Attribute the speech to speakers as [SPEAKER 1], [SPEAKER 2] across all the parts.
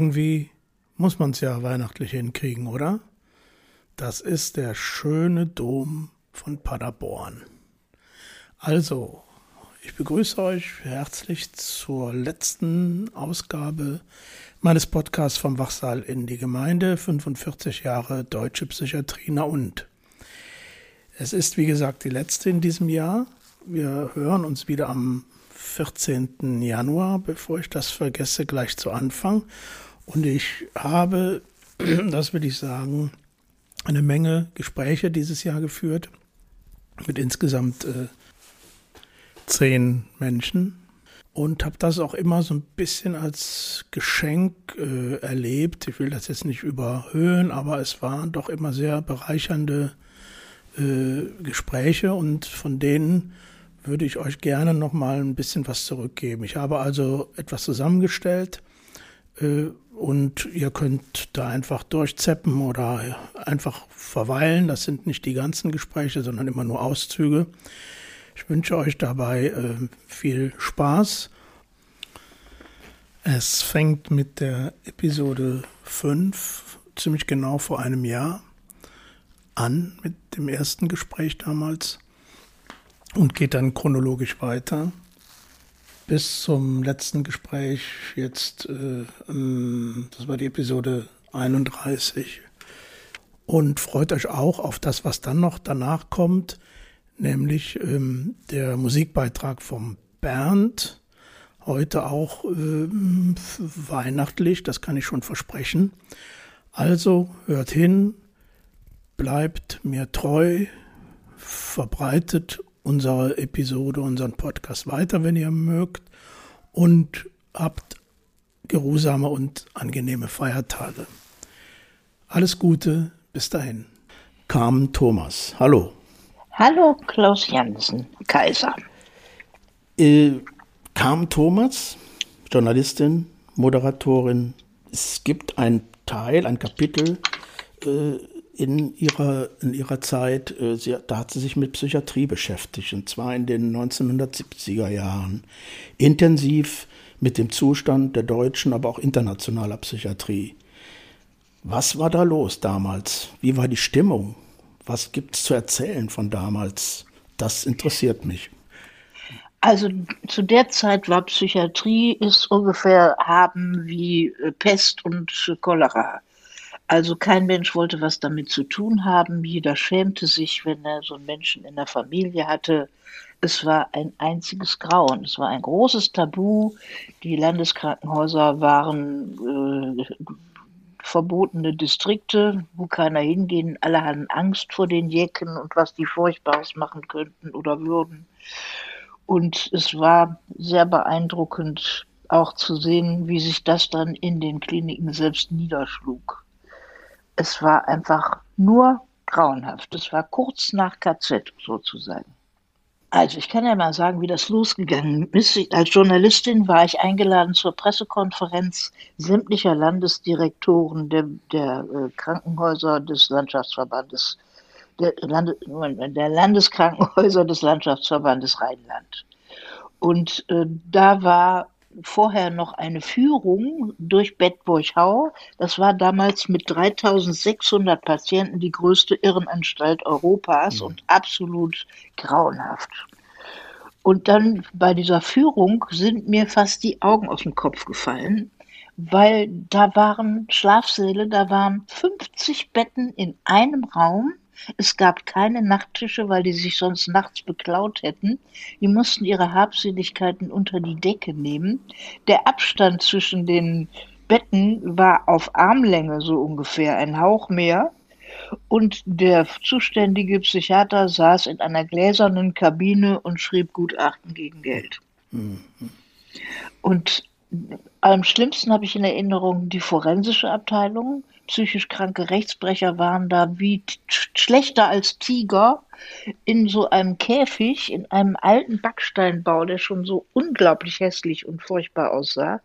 [SPEAKER 1] Irgendwie muss man es ja weihnachtlich hinkriegen, oder? Das ist der schöne Dom von Paderborn. Also, ich begrüße euch herzlich zur letzten Ausgabe meines Podcasts vom Wachsaal in die Gemeinde 45 Jahre Deutsche Psychiatrie na und. Es ist wie gesagt die letzte in diesem Jahr. Wir hören uns wieder am 14. Januar, bevor ich das vergesse, gleich zu Anfang. Und ich habe, das will ich sagen, eine Menge Gespräche dieses Jahr geführt mit insgesamt äh, zehn Menschen und habe das auch immer so ein bisschen als Geschenk äh, erlebt. Ich will das jetzt nicht überhöhen, aber es waren doch immer sehr bereichernde äh, Gespräche und von denen würde ich euch gerne noch mal ein bisschen was zurückgeben. Ich habe also etwas zusammengestellt und ihr könnt da einfach durchzeppen oder einfach verweilen. Das sind nicht die ganzen Gespräche, sondern immer nur Auszüge. Ich wünsche euch dabei äh, viel Spaß. Es fängt mit der Episode 5, ziemlich genau vor einem Jahr, an mit dem ersten Gespräch damals und geht dann chronologisch weiter bis zum letzten Gespräch jetzt, äh, das war die Episode 31. Und freut euch auch auf das, was dann noch danach kommt, nämlich ähm, der Musikbeitrag vom Bernd. Heute auch ähm, weihnachtlich, das kann ich schon versprechen. Also hört hin, bleibt mir treu, verbreitet unsere Episode, unseren Podcast weiter, wenn ihr mögt. Und habt geruhsame und angenehme Feiertage. Alles Gute, bis dahin. Carmen Thomas, hallo.
[SPEAKER 2] Hallo, Klaus Jansen, Kaiser.
[SPEAKER 1] Äh, Carmen Thomas, Journalistin, Moderatorin. Es gibt ein Teil, ein Kapitel äh, in ihrer, in ihrer Zeit, äh, sie, da hat sie sich mit Psychiatrie beschäftigt, und zwar in den 1970er Jahren. Intensiv mit dem Zustand der deutschen, aber auch internationaler Psychiatrie. Was war da los damals? Wie war die Stimmung? Was gibt es zu erzählen von damals? Das interessiert mich.
[SPEAKER 2] Also zu der Zeit war Psychiatrie ist ungefähr haben wie äh, Pest und Cholera. Also kein Mensch wollte was damit zu tun haben. Jeder schämte sich, wenn er so einen Menschen in der Familie hatte. Es war ein einziges Grauen. Es war ein großes Tabu. Die Landeskrankenhäuser waren äh, verbotene Distrikte, wo keiner hingehen. Alle hatten Angst vor den Jecken und was die Furchtbares machen könnten oder würden. Und es war sehr beeindruckend auch zu sehen, wie sich das dann in den Kliniken selbst niederschlug es war einfach nur grauenhaft. Es war kurz nach KZ sozusagen. Also ich kann ja mal sagen, wie das losgegangen ist. Als Journalistin war ich eingeladen zur Pressekonferenz sämtlicher Landesdirektoren der, der äh, Krankenhäuser des Landschaftsverbandes, der, Lande, der, Landeskrankenhäuser des Landschaftsverbandes Rheinland. Und äh, da war vorher noch eine Führung durch Bedburg-Hau. Das war damals mit 3600 Patienten die größte Irrenanstalt Europas mhm. und absolut grauenhaft. Und dann bei dieser Führung sind mir fast die Augen aus dem Kopf gefallen, weil da waren Schlafsäle, da waren 50 Betten in einem Raum es gab keine Nachttische, weil die sich sonst nachts beklaut hätten. Die mussten ihre Habseligkeiten unter die Decke nehmen. Der Abstand zwischen den Betten war auf Armlänge so ungefähr, ein Hauch mehr. Und der zuständige Psychiater saß in einer gläsernen Kabine und schrieb Gutachten gegen Geld. Mhm. Und am schlimmsten habe ich in Erinnerung die forensische Abteilung psychisch kranke Rechtsbrecher waren da wie schlechter als Tiger in so einem Käfig, in einem alten Backsteinbau, der schon so unglaublich hässlich und furchtbar aussah.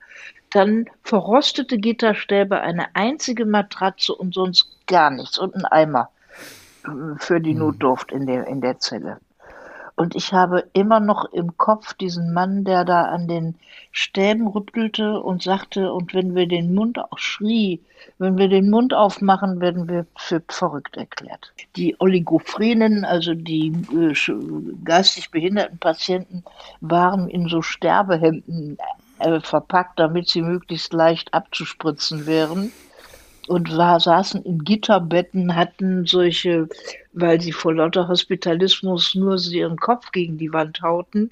[SPEAKER 2] Dann verrostete Gitterstäbe, eine einzige Matratze und sonst gar nichts und ein Eimer äh, für die hm. Notdurft in der, in der Zelle. Und ich habe immer noch im Kopf diesen Mann, der da an den Stäben rüttelte und sagte, und wenn wir den Mund auch schrie, wenn wir den Mund aufmachen, werden wir für verrückt erklärt. Die Oligophrenen, also die äh, geistig behinderten Patienten, waren in so Sterbehemden äh, verpackt, damit sie möglichst leicht abzuspritzen wären und war, saßen in Gitterbetten, hatten solche, weil sie vor lauter Hospitalismus nur ihren Kopf gegen die Wand hauten,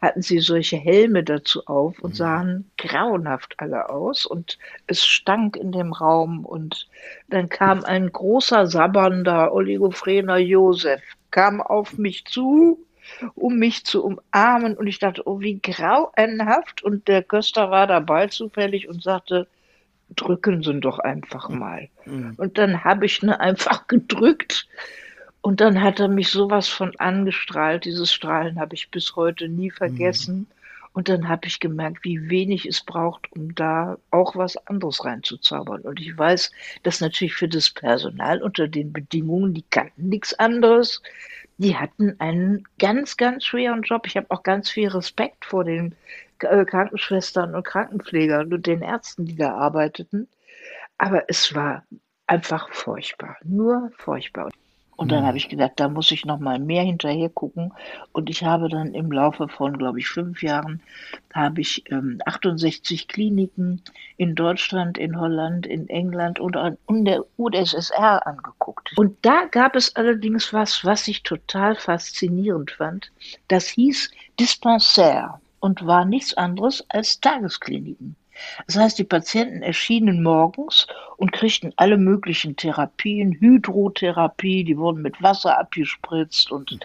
[SPEAKER 2] hatten sie solche Helme dazu auf und mhm. sahen grauenhaft alle aus und es stank in dem Raum und dann kam ein großer sabbernder Oligophrena Josef, kam auf mich zu, um mich zu umarmen und ich dachte, oh, wie grauenhaft und der Köster war dabei zufällig und sagte, drücken Sie doch einfach mal. Mhm. Und dann habe ich ne einfach gedrückt und dann hat er mich sowas von angestrahlt. Dieses Strahlen habe ich bis heute nie vergessen. Mhm. Und dann habe ich gemerkt, wie wenig es braucht, um da auch was anderes reinzuzaubern. Und ich weiß, dass natürlich für das Personal unter den Bedingungen, die kannten nichts anderes, die hatten einen ganz, ganz schweren Job. Ich habe auch ganz viel Respekt vor den Krankenschwestern und Krankenpflegern und den Ärzten, die da arbeiteten. Aber es war einfach furchtbar, nur furchtbar. Und dann mhm. habe ich gedacht, da muss ich noch mal mehr hinterher gucken. Und ich habe dann im Laufe von, glaube ich, fünf Jahren, habe ich ähm, 68 Kliniken in Deutschland, in Holland, in England und in der UdSSR angeguckt. Und da gab es allerdings was, was ich total faszinierend fand. Das hieß Dispensaire und war nichts anderes als Tageskliniken. Das heißt, die Patienten erschienen morgens und kriegten alle möglichen Therapien, Hydrotherapie, die wurden mit Wasser abgespritzt und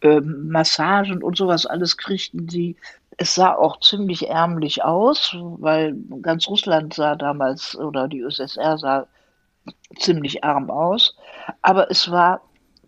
[SPEAKER 2] äh, Massagen und sowas alles kriegten sie. Es sah auch ziemlich ärmlich aus, weil ganz Russland sah damals oder die USSR sah ziemlich arm aus. Aber es war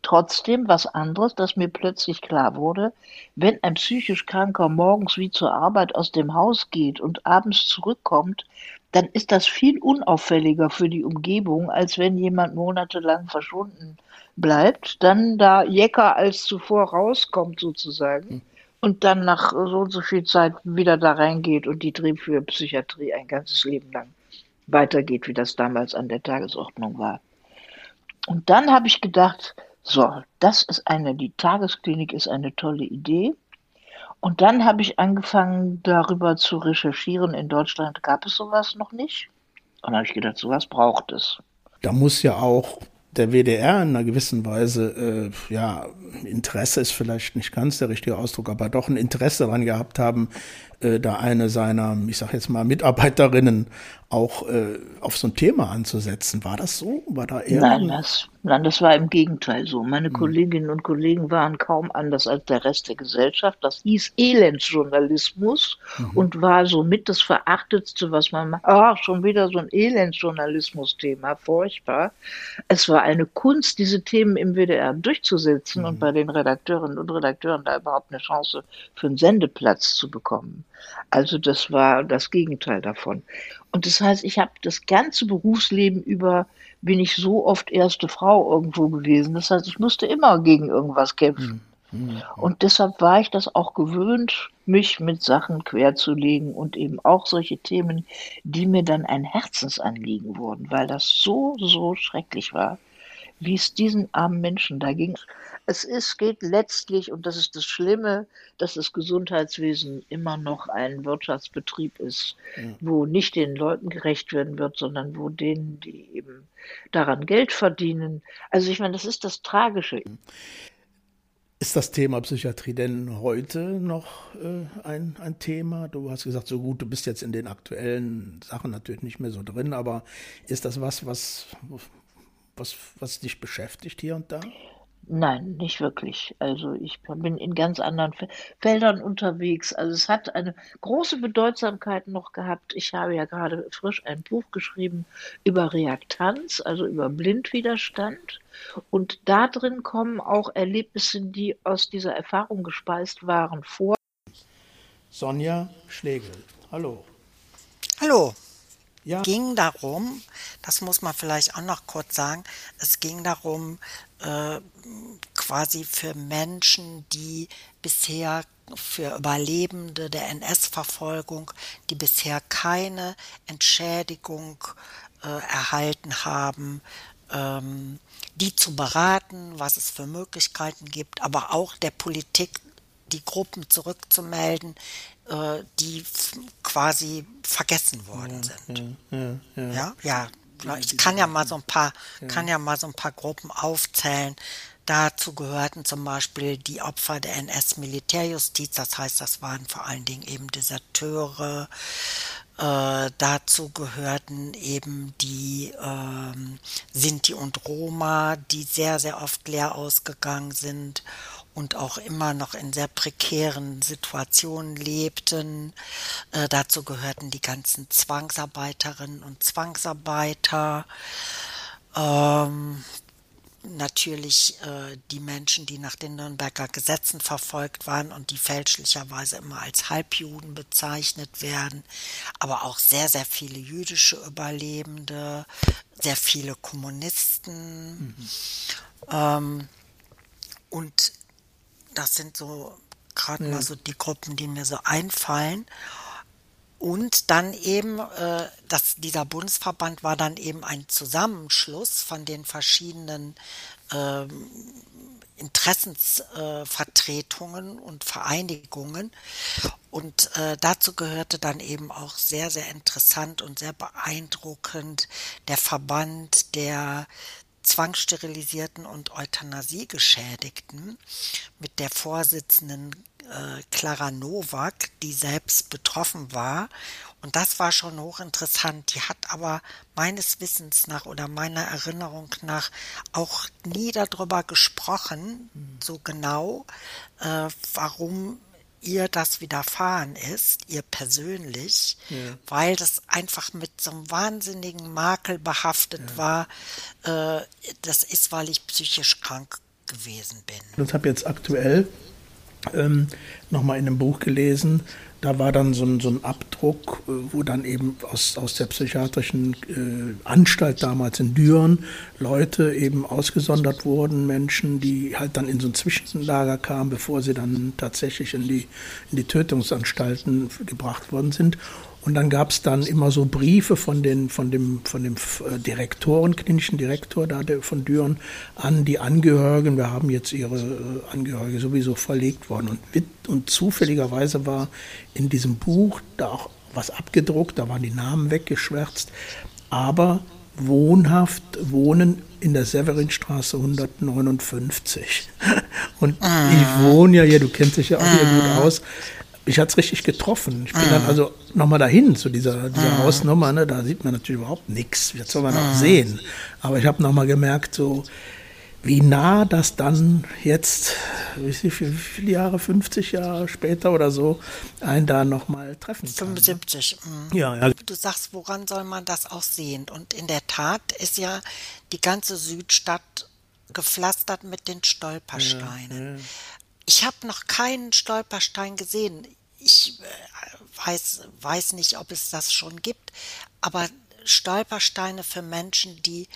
[SPEAKER 2] trotzdem was anderes, dass mir plötzlich klar wurde, wenn ein psychisch Kranker morgens wie zur Arbeit aus dem Haus geht und abends zurückkommt, dann ist das viel unauffälliger für die Umgebung, als wenn jemand monatelang verschwunden bleibt, dann da jecker als zuvor rauskommt sozusagen und dann nach so und so viel Zeit wieder da reingeht und die Trieb für Psychiatrie ein ganzes Leben lang weitergeht, wie das damals an der Tagesordnung war. Und dann habe ich gedacht, so, das ist eine, die Tagesklinik ist eine tolle Idee. Und dann habe ich angefangen, darüber zu recherchieren. In Deutschland gab es sowas noch nicht. Und dann habe ich gedacht, sowas braucht es.
[SPEAKER 1] Da muss ja auch der WDR in einer gewissen Weise, äh, ja, Interesse ist vielleicht nicht ganz der richtige Ausdruck, aber doch ein Interesse daran gehabt haben, äh, da eine seiner, ich sag jetzt mal, Mitarbeiterinnen auch äh, auf so ein Thema anzusetzen. War das so? War da eher?
[SPEAKER 2] Nein, das, nein, das war im Gegenteil so. Meine hm. Kolleginnen und Kollegen waren kaum anders als der Rest der Gesellschaft. Das hieß Elendsjournalismus mhm. und war somit das Verachtetste, was man macht. Ach, schon wieder so ein Elendsjournalismus-Thema, furchtbar. Es war eine Kunst, diese Themen im WDR durchzusetzen mhm. und bei den Redakteurinnen und Redakteuren da überhaupt eine Chance für einen Sendeplatz zu bekommen. Also das war das Gegenteil davon. Und das heißt, ich habe das ganze Berufsleben über bin ich so oft erste Frau irgendwo gewesen. Das heißt, ich musste immer gegen irgendwas kämpfen. Mhm. Und deshalb war ich das auch gewöhnt, mich mit Sachen querzulegen und eben auch solche Themen, die mir dann ein Herzensanliegen wurden, weil das so, so schrecklich war, wie es diesen armen Menschen da ging. Es ist, geht letztlich, und das ist das Schlimme, dass das Gesundheitswesen immer noch ein Wirtschaftsbetrieb ist, ja. wo nicht den Leuten gerecht werden wird, sondern wo denen, die eben daran Geld verdienen. Also ich meine, das ist das Tragische.
[SPEAKER 1] Ist das Thema Psychiatrie denn heute noch äh, ein, ein Thema? Du hast gesagt, so gut, du bist jetzt in den aktuellen Sachen natürlich nicht mehr so drin, aber ist das was, was, was, was dich beschäftigt hier und da?
[SPEAKER 2] Nein, nicht wirklich. Also ich bin in ganz anderen Feldern unterwegs. Also es hat eine große Bedeutsamkeit noch gehabt. Ich habe ja gerade frisch ein Buch geschrieben über Reaktanz, also über Blindwiderstand. Und da drin kommen auch Erlebnisse, die aus dieser Erfahrung gespeist waren, vor.
[SPEAKER 1] Sonja Schlegel, hallo.
[SPEAKER 3] Hallo. Ja. ging darum, das muss man vielleicht auch noch kurz sagen, es ging darum, äh, quasi für Menschen, die bisher für Überlebende der NS-Verfolgung, die bisher keine Entschädigung äh, erhalten haben, ähm, die zu beraten, was es für Möglichkeiten gibt, aber auch der Politik die Gruppen zurückzumelden, die quasi vergessen worden sind. Ja, ja, ja. ja, ich kann ja mal so ein paar, kann ja mal so ein paar Gruppen aufzählen. Dazu gehörten zum Beispiel die Opfer der NS-Militärjustiz, das heißt, das waren vor allen Dingen eben Deserteure. Äh, dazu gehörten eben die ähm, Sinti und Roma, die sehr, sehr oft leer ausgegangen sind und auch immer noch in sehr prekären Situationen lebten. Äh, dazu gehörten die ganzen Zwangsarbeiterinnen und Zwangsarbeiter. Ähm, natürlich äh, die Menschen, die nach den Nürnberger Gesetzen verfolgt waren und die fälschlicherweise immer als Halbjuden bezeichnet werden, aber auch sehr, sehr viele jüdische Überlebende, sehr viele Kommunisten. Mhm. Ähm, und das sind so gerade ja. mal so die Gruppen, die mir so einfallen. Und dann eben, äh, das, dieser Bundesverband war dann eben ein Zusammenschluss von den verschiedenen äh, Interessensvertretungen äh, und Vereinigungen. Und äh, dazu gehörte dann eben auch sehr, sehr interessant und sehr beeindruckend der Verband der zwangssterilisierten und Euthanasiegeschädigten mit der Vorsitzenden äh, Clara Nowak, die selbst betroffen war. Und das war schon hochinteressant. Die hat aber meines Wissens nach oder meiner Erinnerung nach auch nie darüber gesprochen, so genau, äh, warum ihr das widerfahren ist, ihr persönlich, ja. weil das einfach mit so einem wahnsinnigen Makel behaftet ja. war. Äh, das ist, weil ich psychisch krank gewesen bin.
[SPEAKER 1] Ich habe jetzt aktuell ähm, nochmal in einem Buch gelesen, da war dann so ein, so ein Abdruck, äh, wo dann eben aus, aus der psychiatrischen äh, Anstalt damals in Düren Leute eben ausgesondert wurden, Menschen, die halt dann in so ein Zwischenlager kamen, bevor sie dann tatsächlich in die, in die Tötungsanstalten gebracht worden sind. Und dann gab es dann immer so Briefe von, den, von dem, von dem äh, Direktoren, klinischen Direktor da von Düren an die Angehörigen. Wir haben jetzt ihre äh, Angehörige sowieso verlegt worden. Und, und zufälligerweise war in diesem Buch da auch was abgedruckt, da waren die Namen weggeschwärzt. Aber wohnhaft wohnen in der Severinstraße 159. Und ah. ich wohne ja hier, du kennst dich ja auch hier gut ah. aus, mich hat es richtig getroffen. Ich bin mhm. dann also nochmal dahin zu dieser, dieser mhm. Hausnummer. Ne? Da sieht man natürlich überhaupt nichts. Jetzt soll man mhm. auch sehen. Aber ich habe nochmal gemerkt, so wie nah das dann jetzt, wie viele Jahre, 50 Jahre später oder so, einen da nochmal treffen kann.
[SPEAKER 3] 75. Ne? Ja, ja. Du sagst, woran soll man das auch sehen? Und in der Tat ist ja die ganze Südstadt gepflastert mit den Stolpersteinen. Ja, ja. Ich habe noch keinen Stolperstein gesehen. Ich äh, weiß, weiß nicht, ob es das schon gibt, aber Stolpersteine für Menschen, die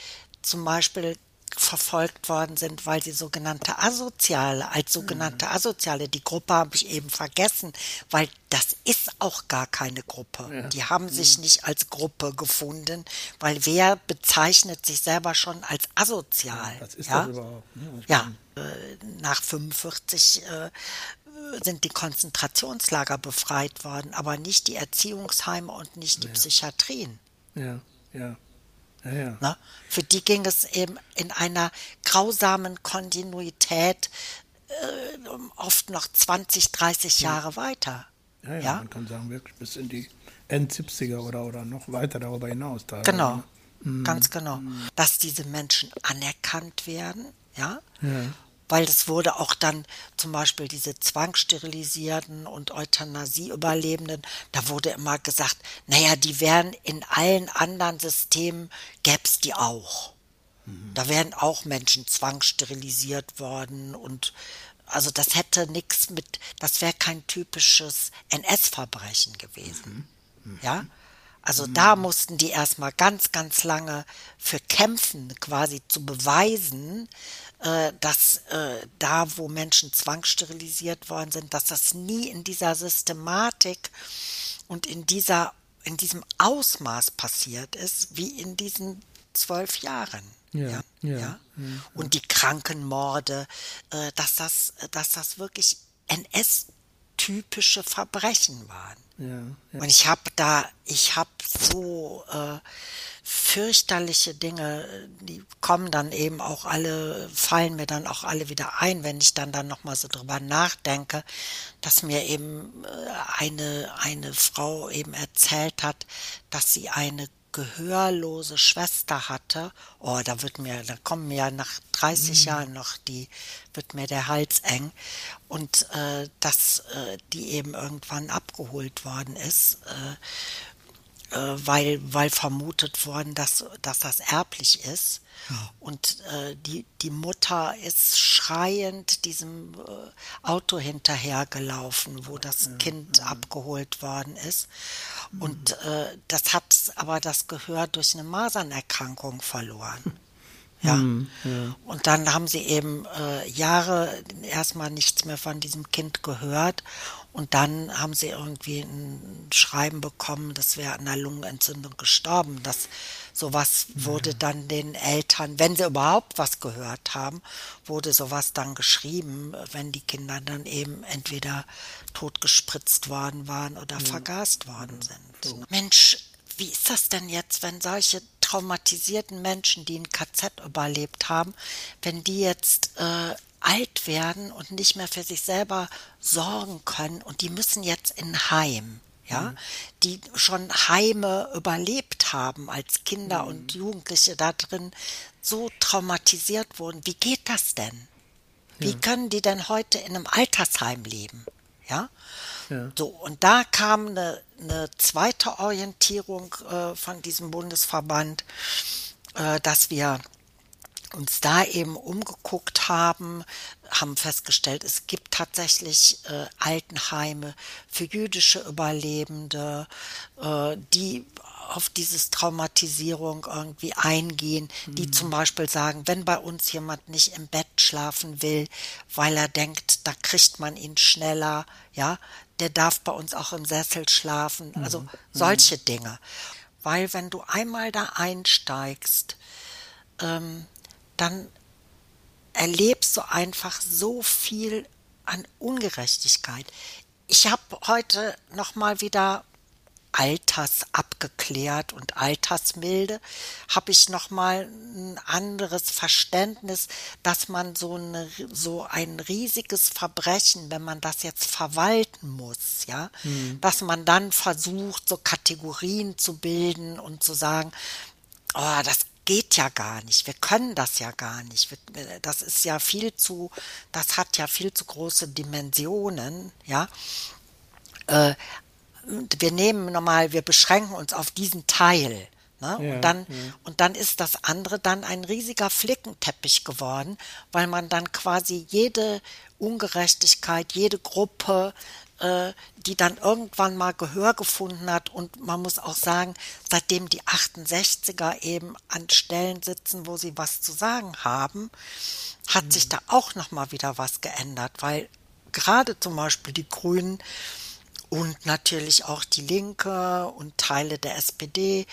[SPEAKER 3] zum Beispiel verfolgt worden sind, weil sie sogenannte Asoziale, als sogenannte mhm. Asoziale, die Gruppe habe ich eben vergessen, weil das ist auch gar keine Gruppe. Ja. Die haben sich mhm. nicht als Gruppe gefunden, weil wer bezeichnet sich selber schon als asozial? Was ist ja? das überhaupt? Ja, ja nach 45 äh, sind die Konzentrationslager befreit worden, aber nicht die Erziehungsheime und nicht die ja. Psychiatrien.
[SPEAKER 1] Ja, ja. Ja, ja.
[SPEAKER 3] Ne? Für die ging es eben in einer grausamen Kontinuität äh, oft noch 20, 30 Jahre weiter.
[SPEAKER 1] Ja, ja, man kann sagen, wirklich bis in die End 70er oder, oder noch weiter darüber hinaus.
[SPEAKER 3] Da, genau, ne? mhm. ganz genau. Mhm. Dass diese Menschen anerkannt werden, ja, ja weil es wurde auch dann zum Beispiel diese zwangssterilisierten und Euthanasie-Überlebenden, da wurde immer gesagt, naja, die wären in allen anderen Systemen, gäb's die auch. Mhm. Da wären auch Menschen zwangssterilisiert worden und also das hätte nichts mit, das wäre kein typisches NS-Verbrechen gewesen. Mhm. Mhm. Ja, Also mhm. da mussten die erstmal ganz, ganz lange für kämpfen, quasi zu beweisen, dass äh, da, wo Menschen zwangssterilisiert worden sind, dass das nie in dieser Systematik und in dieser in diesem Ausmaß passiert ist, wie in diesen zwölf Jahren. Ja, ja, ja, ja. Und die Krankenmorde, äh, dass das, dass das wirklich NS-typische Verbrechen waren. Ja, Und ich habe da, ich habe so äh, fürchterliche Dinge, die kommen dann eben auch alle, fallen mir dann auch alle wieder ein, wenn ich dann dann nochmal so drüber nachdenke, dass mir eben äh, eine, eine Frau eben erzählt hat, dass sie eine gehörlose Schwester hatte, oh, da wird mir, da kommen mir nach 30 mhm. Jahren noch die, wird mir der Hals eng. Und äh, dass äh, die eben irgendwann abgeholt worden ist, äh, weil, weil vermutet worden, dass, dass das erblich ist. Und äh, die, die Mutter ist schreiend diesem äh, Auto hinterhergelaufen, wo das ja, Kind ja. abgeholt worden ist. Mhm. Und äh, das hat aber das Gehör durch eine Masernerkrankung verloren. Ja. Mhm, ja. Und dann haben sie eben äh, Jahre erstmal nichts mehr von diesem Kind gehört. Und dann haben sie irgendwie ein Schreiben bekommen, das wäre an einer Lungenentzündung gestorben. Das sowas wurde dann den Eltern, wenn sie überhaupt was gehört haben, wurde sowas dann geschrieben, wenn die Kinder dann eben entweder totgespritzt worden waren oder ja. vergast worden sind. So. Mensch, wie ist das denn jetzt, wenn solche traumatisierten Menschen, die ein KZ überlebt haben, wenn die jetzt äh, alt werden und nicht mehr für sich selber sorgen können und die müssen jetzt in Heim, ja, mhm. die schon Heime überlebt haben als Kinder mhm. und Jugendliche da drin so traumatisiert wurden. Wie geht das denn? Wie ja. können die denn heute in einem Altersheim leben? Ja. ja. So, und da kam eine, eine zweite Orientierung äh, von diesem Bundesverband, äh, dass wir uns da eben umgeguckt haben, haben festgestellt, es gibt tatsächlich äh, Altenheime für jüdische Überlebende, äh, die auf dieses Traumatisierung irgendwie eingehen, die mhm. zum Beispiel sagen, wenn bei uns jemand nicht im Bett schlafen will, weil er denkt, da kriegt man ihn schneller, ja, der darf bei uns auch im Sessel schlafen, also mhm. solche mhm. Dinge. Weil wenn du einmal da einsteigst, ähm, dann erlebst du einfach so viel an Ungerechtigkeit. Ich habe heute noch mal wieder Alters abgeklärt und Altersmilde, habe ich noch mal ein anderes Verständnis, dass man so, eine, so ein riesiges Verbrechen, wenn man das jetzt verwalten muss, ja, mhm. dass man dann versucht, so Kategorien zu bilden und zu sagen, oh, das geht ja gar nicht. Wir können das ja gar nicht. Das ist ja viel zu, das hat ja viel zu große Dimensionen, ja. Äh, wir nehmen normal, wir beschränken uns auf diesen Teil. Ne? Ja, und, dann, ja. und dann ist das andere dann ein riesiger Flickenteppich geworden, weil man dann quasi jede Ungerechtigkeit, jede Gruppe, äh, die dann irgendwann mal Gehör gefunden hat. Und man muss auch sagen, seitdem die 68er eben an Stellen sitzen, wo sie was zu sagen haben, hat mhm. sich da auch noch mal wieder was geändert, weil gerade zum Beispiel die Grünen und natürlich auch die Linke und Teile der SPD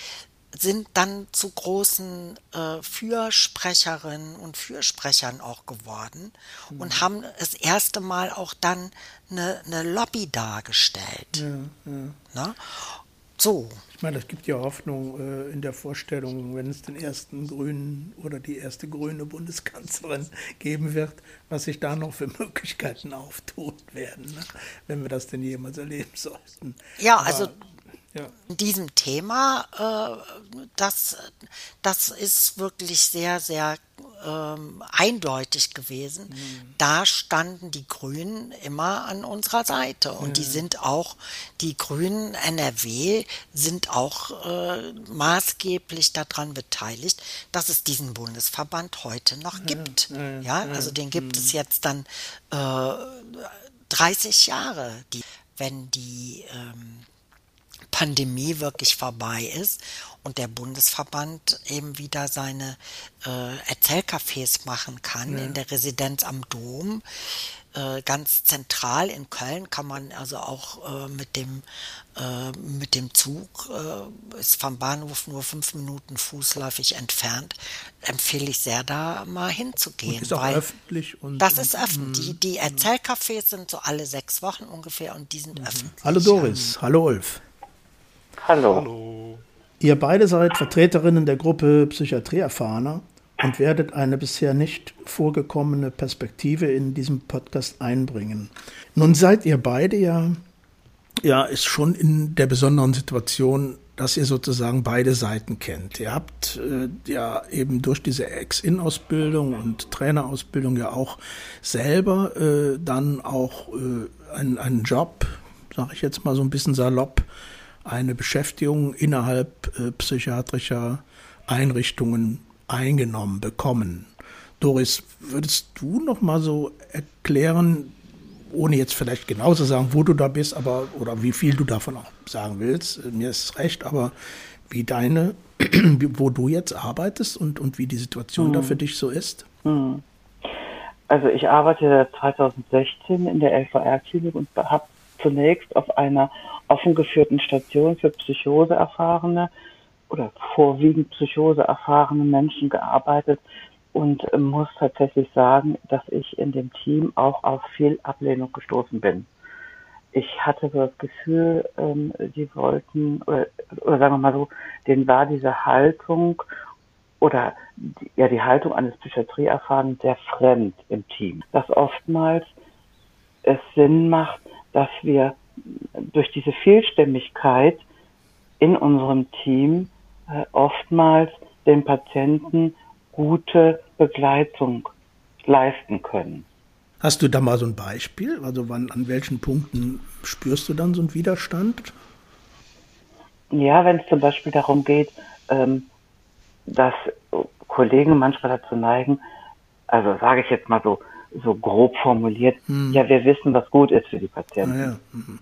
[SPEAKER 3] sind dann zu großen äh, Fürsprecherinnen und Fürsprechern auch geworden mhm. und haben das erste Mal auch dann eine, eine Lobby dargestellt. Ja, ja. Ne? So.
[SPEAKER 1] Ich meine, es gibt ja Hoffnung äh, in der Vorstellung, wenn es den ersten Grünen oder die erste grüne Bundeskanzlerin geben wird, was sich da noch für Möglichkeiten auftun werden, ne? wenn wir das denn jemals erleben sollten.
[SPEAKER 3] Ja, Aber also ja. In diesem Thema, äh, das, das ist wirklich sehr, sehr ähm, eindeutig gewesen. Mhm. Da standen die Grünen immer an unserer Seite. Und mhm. die sind auch, die Grünen NRW sind auch äh, maßgeblich daran beteiligt, dass es diesen Bundesverband heute noch gibt. Ja, also den gibt es mhm. jetzt dann äh, 30 Jahre. Die, wenn die ähm, Pandemie wirklich vorbei ist und der Bundesverband eben wieder seine äh, Erzählcafés machen kann ja. in der Residenz am Dom. Äh, ganz zentral in Köln kann man also auch äh, mit dem äh, mit dem Zug äh, ist vom Bahnhof nur fünf Minuten fußläufig entfernt. Empfehle ich sehr, da mal hinzugehen. Und
[SPEAKER 1] ist auch öffentlich und
[SPEAKER 3] das ist öffentlich. Die, die Erzählcafés sind so alle sechs Wochen ungefähr und die sind mhm. öffentlich.
[SPEAKER 1] Hallo Doris, hallo Ulf.
[SPEAKER 4] Hallo. Hallo.
[SPEAKER 1] Ihr beide seid Vertreterinnen der Gruppe Psychiatrieerfahrener und werdet eine bisher nicht vorgekommene Perspektive in diesem Podcast einbringen. Nun seid ihr beide ja, ja, ist schon in der besonderen Situation, dass ihr sozusagen beide Seiten kennt. Ihr habt äh, ja eben durch diese Ex-In-Ausbildung und Trainerausbildung ja auch selber äh, dann auch äh, einen, einen Job, sage ich jetzt mal so ein bisschen salopp, eine Beschäftigung innerhalb äh, psychiatrischer Einrichtungen eingenommen bekommen. Doris, würdest du noch mal so erklären, ohne jetzt vielleicht genau zu sagen, wo du da bist, aber oder wie viel du davon auch sagen willst, mir ist recht, aber wie deine, wo du jetzt arbeitest und, und wie die Situation hm. da für dich so ist? Hm.
[SPEAKER 4] Also ich arbeite seit 2016 in der LVR-Klinik und habe zunächst auf einer offen geführten Station für Psychoseerfahrene oder vorwiegend Psychoseerfahrene Menschen gearbeitet und muss tatsächlich sagen, dass ich in dem Team auch auf viel Ablehnung gestoßen bin. Ich hatte so das Gefühl, ähm, die wollten, oder, oder sagen wir mal so, denen war diese Haltung oder ja die Haltung eines Psychiatrieerfahrenen sehr fremd im Team. Dass oftmals es Sinn macht, dass wir durch diese Vielstimmigkeit in unserem Team äh, oftmals den Patienten gute Begleitung leisten können.
[SPEAKER 1] Hast du da mal so ein Beispiel? Also wann, an welchen Punkten spürst du dann so einen Widerstand?
[SPEAKER 4] Ja, wenn es zum Beispiel darum geht, ähm, dass Kollegen manchmal dazu neigen, also sage ich jetzt mal so, so grob formuliert, hm. ja, wir wissen, was gut ist für die Patienten. Ah, ja. Mhm.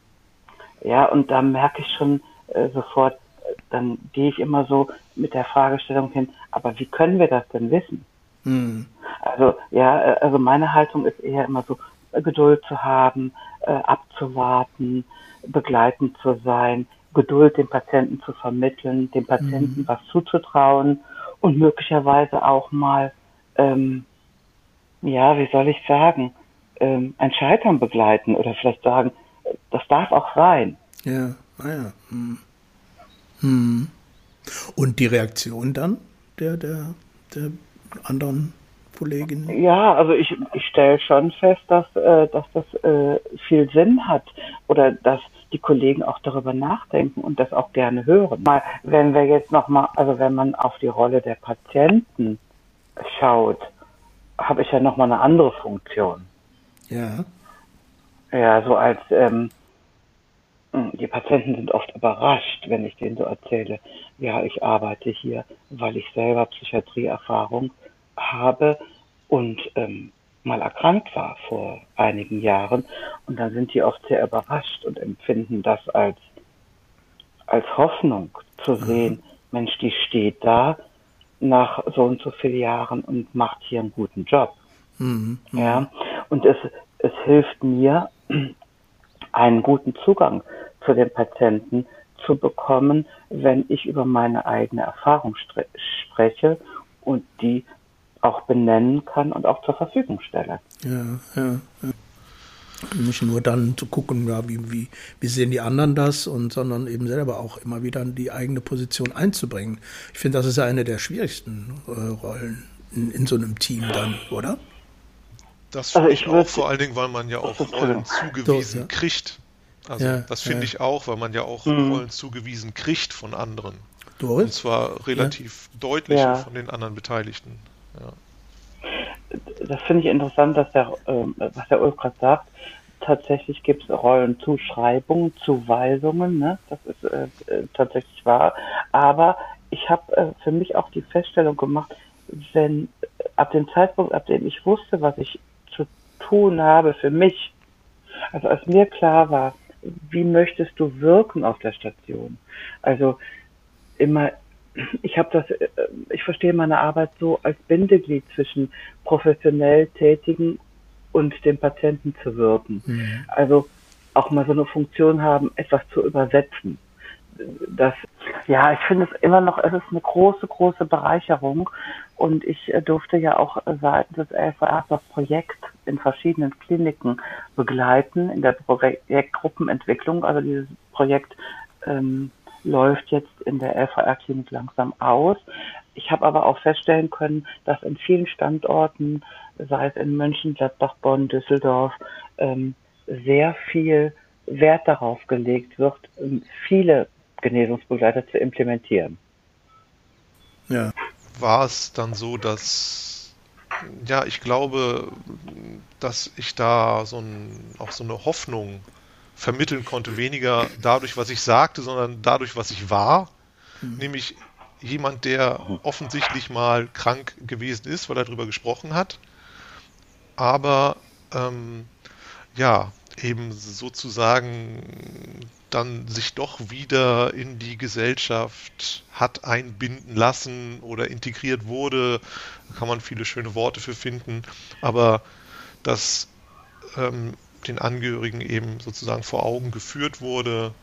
[SPEAKER 4] Ja, und da merke ich schon äh, sofort, dann gehe ich immer so mit der Fragestellung hin, aber wie können wir das denn wissen? Mhm. Also ja, äh, also meine Haltung ist eher immer so, äh, Geduld zu haben, äh, abzuwarten, begleitend zu sein, Geduld dem Patienten zu vermitteln, dem Patienten mhm. was zuzutrauen und möglicherweise auch mal, ähm, ja, wie soll ich sagen, ähm, ein Scheitern begleiten oder vielleicht sagen, das darf auch sein.
[SPEAKER 1] Ja, ah ja. Hm. Hm. Und die Reaktion dann der, der, der anderen Kolleginnen?
[SPEAKER 4] Ja, also ich, ich stelle schon fest, dass, äh, dass das äh, viel Sinn hat oder dass die Kollegen auch darüber nachdenken und das auch gerne hören. Mal, wenn wir jetzt nochmal, also wenn man auf die Rolle der Patienten schaut, habe ich ja nochmal eine andere Funktion.
[SPEAKER 1] Ja.
[SPEAKER 4] Ja, so als ähm, hm, die Patienten sind oft überrascht, wenn ich denen so erzähle, ja, ich arbeite hier, weil ich selber Psychiatrieerfahrung habe und ähm, mal erkrankt war vor einigen Jahren. Und dann sind die oft sehr überrascht und empfinden das als, als Hoffnung zu mhm. sehen, Mensch, die steht da nach so und so vielen Jahren und macht hier einen guten Job. Mhm. Ja, und es, es hilft mir, einen guten Zugang zu den Patienten zu bekommen, wenn ich über meine eigene Erfahrung spreche und die auch benennen kann und auch zur Verfügung stelle.
[SPEAKER 1] Ja, ja, ja. Nicht nur dann zu gucken, ja, wie, wie, wie sehen die anderen das, und, sondern eben selber auch immer wieder die eigene Position einzubringen. Ich finde, das ist ja eine der schwierigsten äh, Rollen in, in so einem Team dann, oder?
[SPEAKER 5] Das also finde ich auch, vor allen Dingen, weil man ja auch Rollen zugewiesen ja. kriegt. Also ja, das finde ja. ich auch, weil man ja auch mhm. Rollen zugewiesen kriegt von anderen. Doris? Und zwar relativ deutlich von den anderen Beteiligten.
[SPEAKER 4] Das finde ich interessant, dass der, äh, was der Ulf gerade sagt. Tatsächlich gibt es Rollenzuschreibungen, Zuweisungen, ne? das ist äh, äh, tatsächlich wahr. Aber ich habe äh, für mich auch die Feststellung gemacht, wenn ab dem Zeitpunkt, ab dem ich wusste, was ich zu tun habe für mich, also als mir klar war, wie möchtest du wirken auf der Station? Also immer, ich habe das, äh, ich verstehe meine Arbeit so als Bindeglied zwischen professionell Tätigen und dem Patienten zu wirken. Mhm. Also auch mal so eine Funktion haben, etwas zu übersetzen. Das, ja, ich finde es immer noch, es ist eine große, große Bereicherung. Und ich äh, durfte ja auch seitens des LVR das Projekt in verschiedenen Kliniken begleiten, in der Projektgruppenentwicklung. Also dieses Projekt ähm, läuft jetzt in der LVR-Klinik langsam aus. Ich habe aber auch feststellen können, dass in vielen Standorten, sei es in München, Gladbach, Bonn, Düsseldorf, ähm, sehr viel Wert darauf gelegt wird, ähm, viele Genesungsbegleiter zu implementieren.
[SPEAKER 5] Ja. War es dann so, dass ja, ich glaube, dass ich da so ein, auch so eine Hoffnung vermitteln konnte, weniger dadurch, was ich sagte, sondern dadurch, was ich war, mhm. nämlich jemand, der offensichtlich mal krank gewesen ist, weil er darüber gesprochen hat, aber ähm, ja, eben sozusagen dann sich doch wieder in die Gesellschaft hat einbinden lassen oder integriert wurde. Da kann man viele schöne Worte für finden, aber dass ähm, den Angehörigen eben sozusagen vor Augen geführt wurde,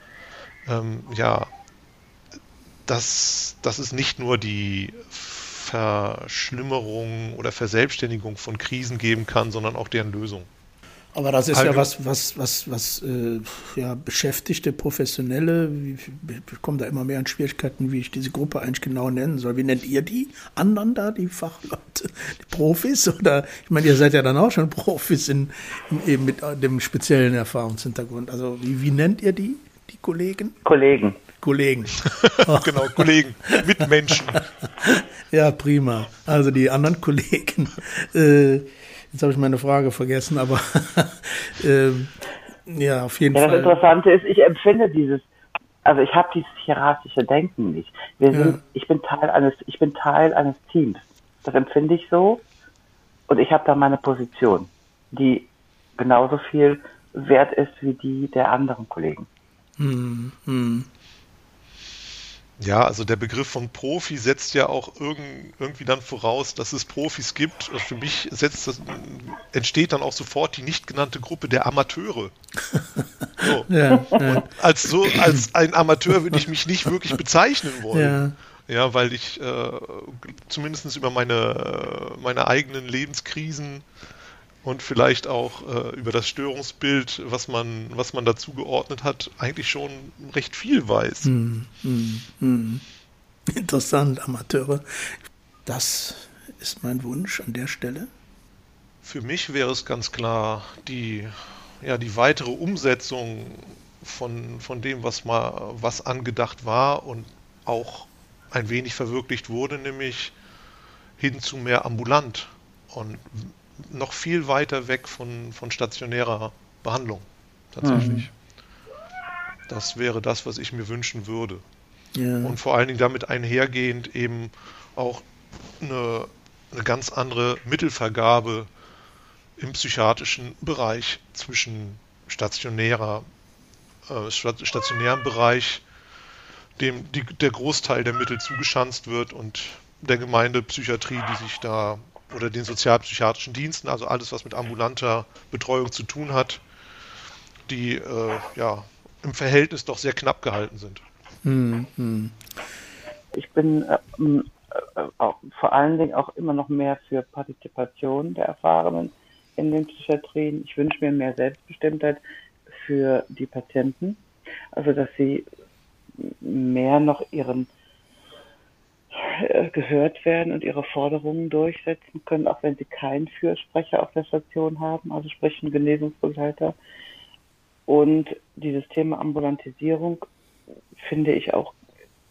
[SPEAKER 5] ähm, ja, dass, dass es nicht nur die Verschlimmerung oder Verselbstständigung von Krisen geben kann, sondern auch deren Lösung.
[SPEAKER 1] Aber das ist Allgemein. ja was, was, was, was äh, ja, Beschäftigte, Professionelle, wie, ich komme da immer mehr an Schwierigkeiten, wie ich diese Gruppe eigentlich genau nennen soll. Wie nennt ihr die anderen da, die Fachleute, die Profis? Oder ich meine, ihr seid ja dann auch schon Profis in, in eben mit dem speziellen Erfahrungshintergrund. Also wie, wie nennt ihr die, die Kollegen?
[SPEAKER 4] Kollegen.
[SPEAKER 1] Kollegen.
[SPEAKER 5] genau, Kollegen, Mitmenschen.
[SPEAKER 1] ja, prima. Also die anderen Kollegen. Äh, Jetzt habe ich meine Frage vergessen, aber ähm, ja, auf jeden
[SPEAKER 4] ja,
[SPEAKER 1] Fall.
[SPEAKER 4] Das Interessante ist, ich empfinde dieses, also ich habe dieses hierarchische Denken nicht. Wir sind, ja. ich bin Teil eines, ich bin Teil eines Teams. Das empfinde ich so. Und ich habe da meine Position, die genauso viel wert ist wie die der anderen Kollegen. Hm, hm.
[SPEAKER 5] Ja, also der Begriff von Profi setzt ja auch irgendwie dann voraus, dass es Profis gibt. Für mich setzt das, entsteht dann auch sofort die nicht genannte Gruppe der Amateure. So. Ja, ja. als so als ein Amateur würde ich mich nicht wirklich bezeichnen wollen. Ja, ja weil ich äh, zumindest über meine, meine eigenen Lebenskrisen und vielleicht auch äh, über das Störungsbild, was man, was man dazu geordnet hat, eigentlich schon recht viel weiß. Hm, hm,
[SPEAKER 1] hm. Interessant, Amateure. Das ist mein Wunsch an der Stelle.
[SPEAKER 5] Für mich wäre es ganz klar, die, ja, die weitere Umsetzung von, von dem, was mal was angedacht war und auch ein wenig verwirklicht wurde, nämlich hin zu mehr ambulant. Und noch viel weiter weg von, von stationärer Behandlung tatsächlich. Mhm. Das wäre das, was ich mir wünschen würde. Ja. Und vor allen Dingen damit einhergehend eben auch eine, eine ganz andere Mittelvergabe im psychiatrischen Bereich zwischen stationärer, äh, stationärem Bereich, dem die, der Großteil der Mittel zugeschanzt wird und der Gemeindepsychiatrie, die sich da oder den sozialpsychiatrischen Diensten, also alles, was mit ambulanter Betreuung zu tun hat, die äh, ja im Verhältnis doch sehr knapp gehalten sind. Mhm.
[SPEAKER 4] Ich bin äh, äh, vor allen Dingen auch immer noch mehr für Partizipation der Erfahrenen in den Psychiatrien. Ich wünsche mir mehr Selbstbestimmtheit für die Patienten, also dass sie mehr noch ihren gehört werden und ihre Forderungen durchsetzen können, auch wenn sie keinen Fürsprecher auf der Station haben, also sprich einen Genesungsbegleiter. Und dieses Thema Ambulantisierung finde ich auch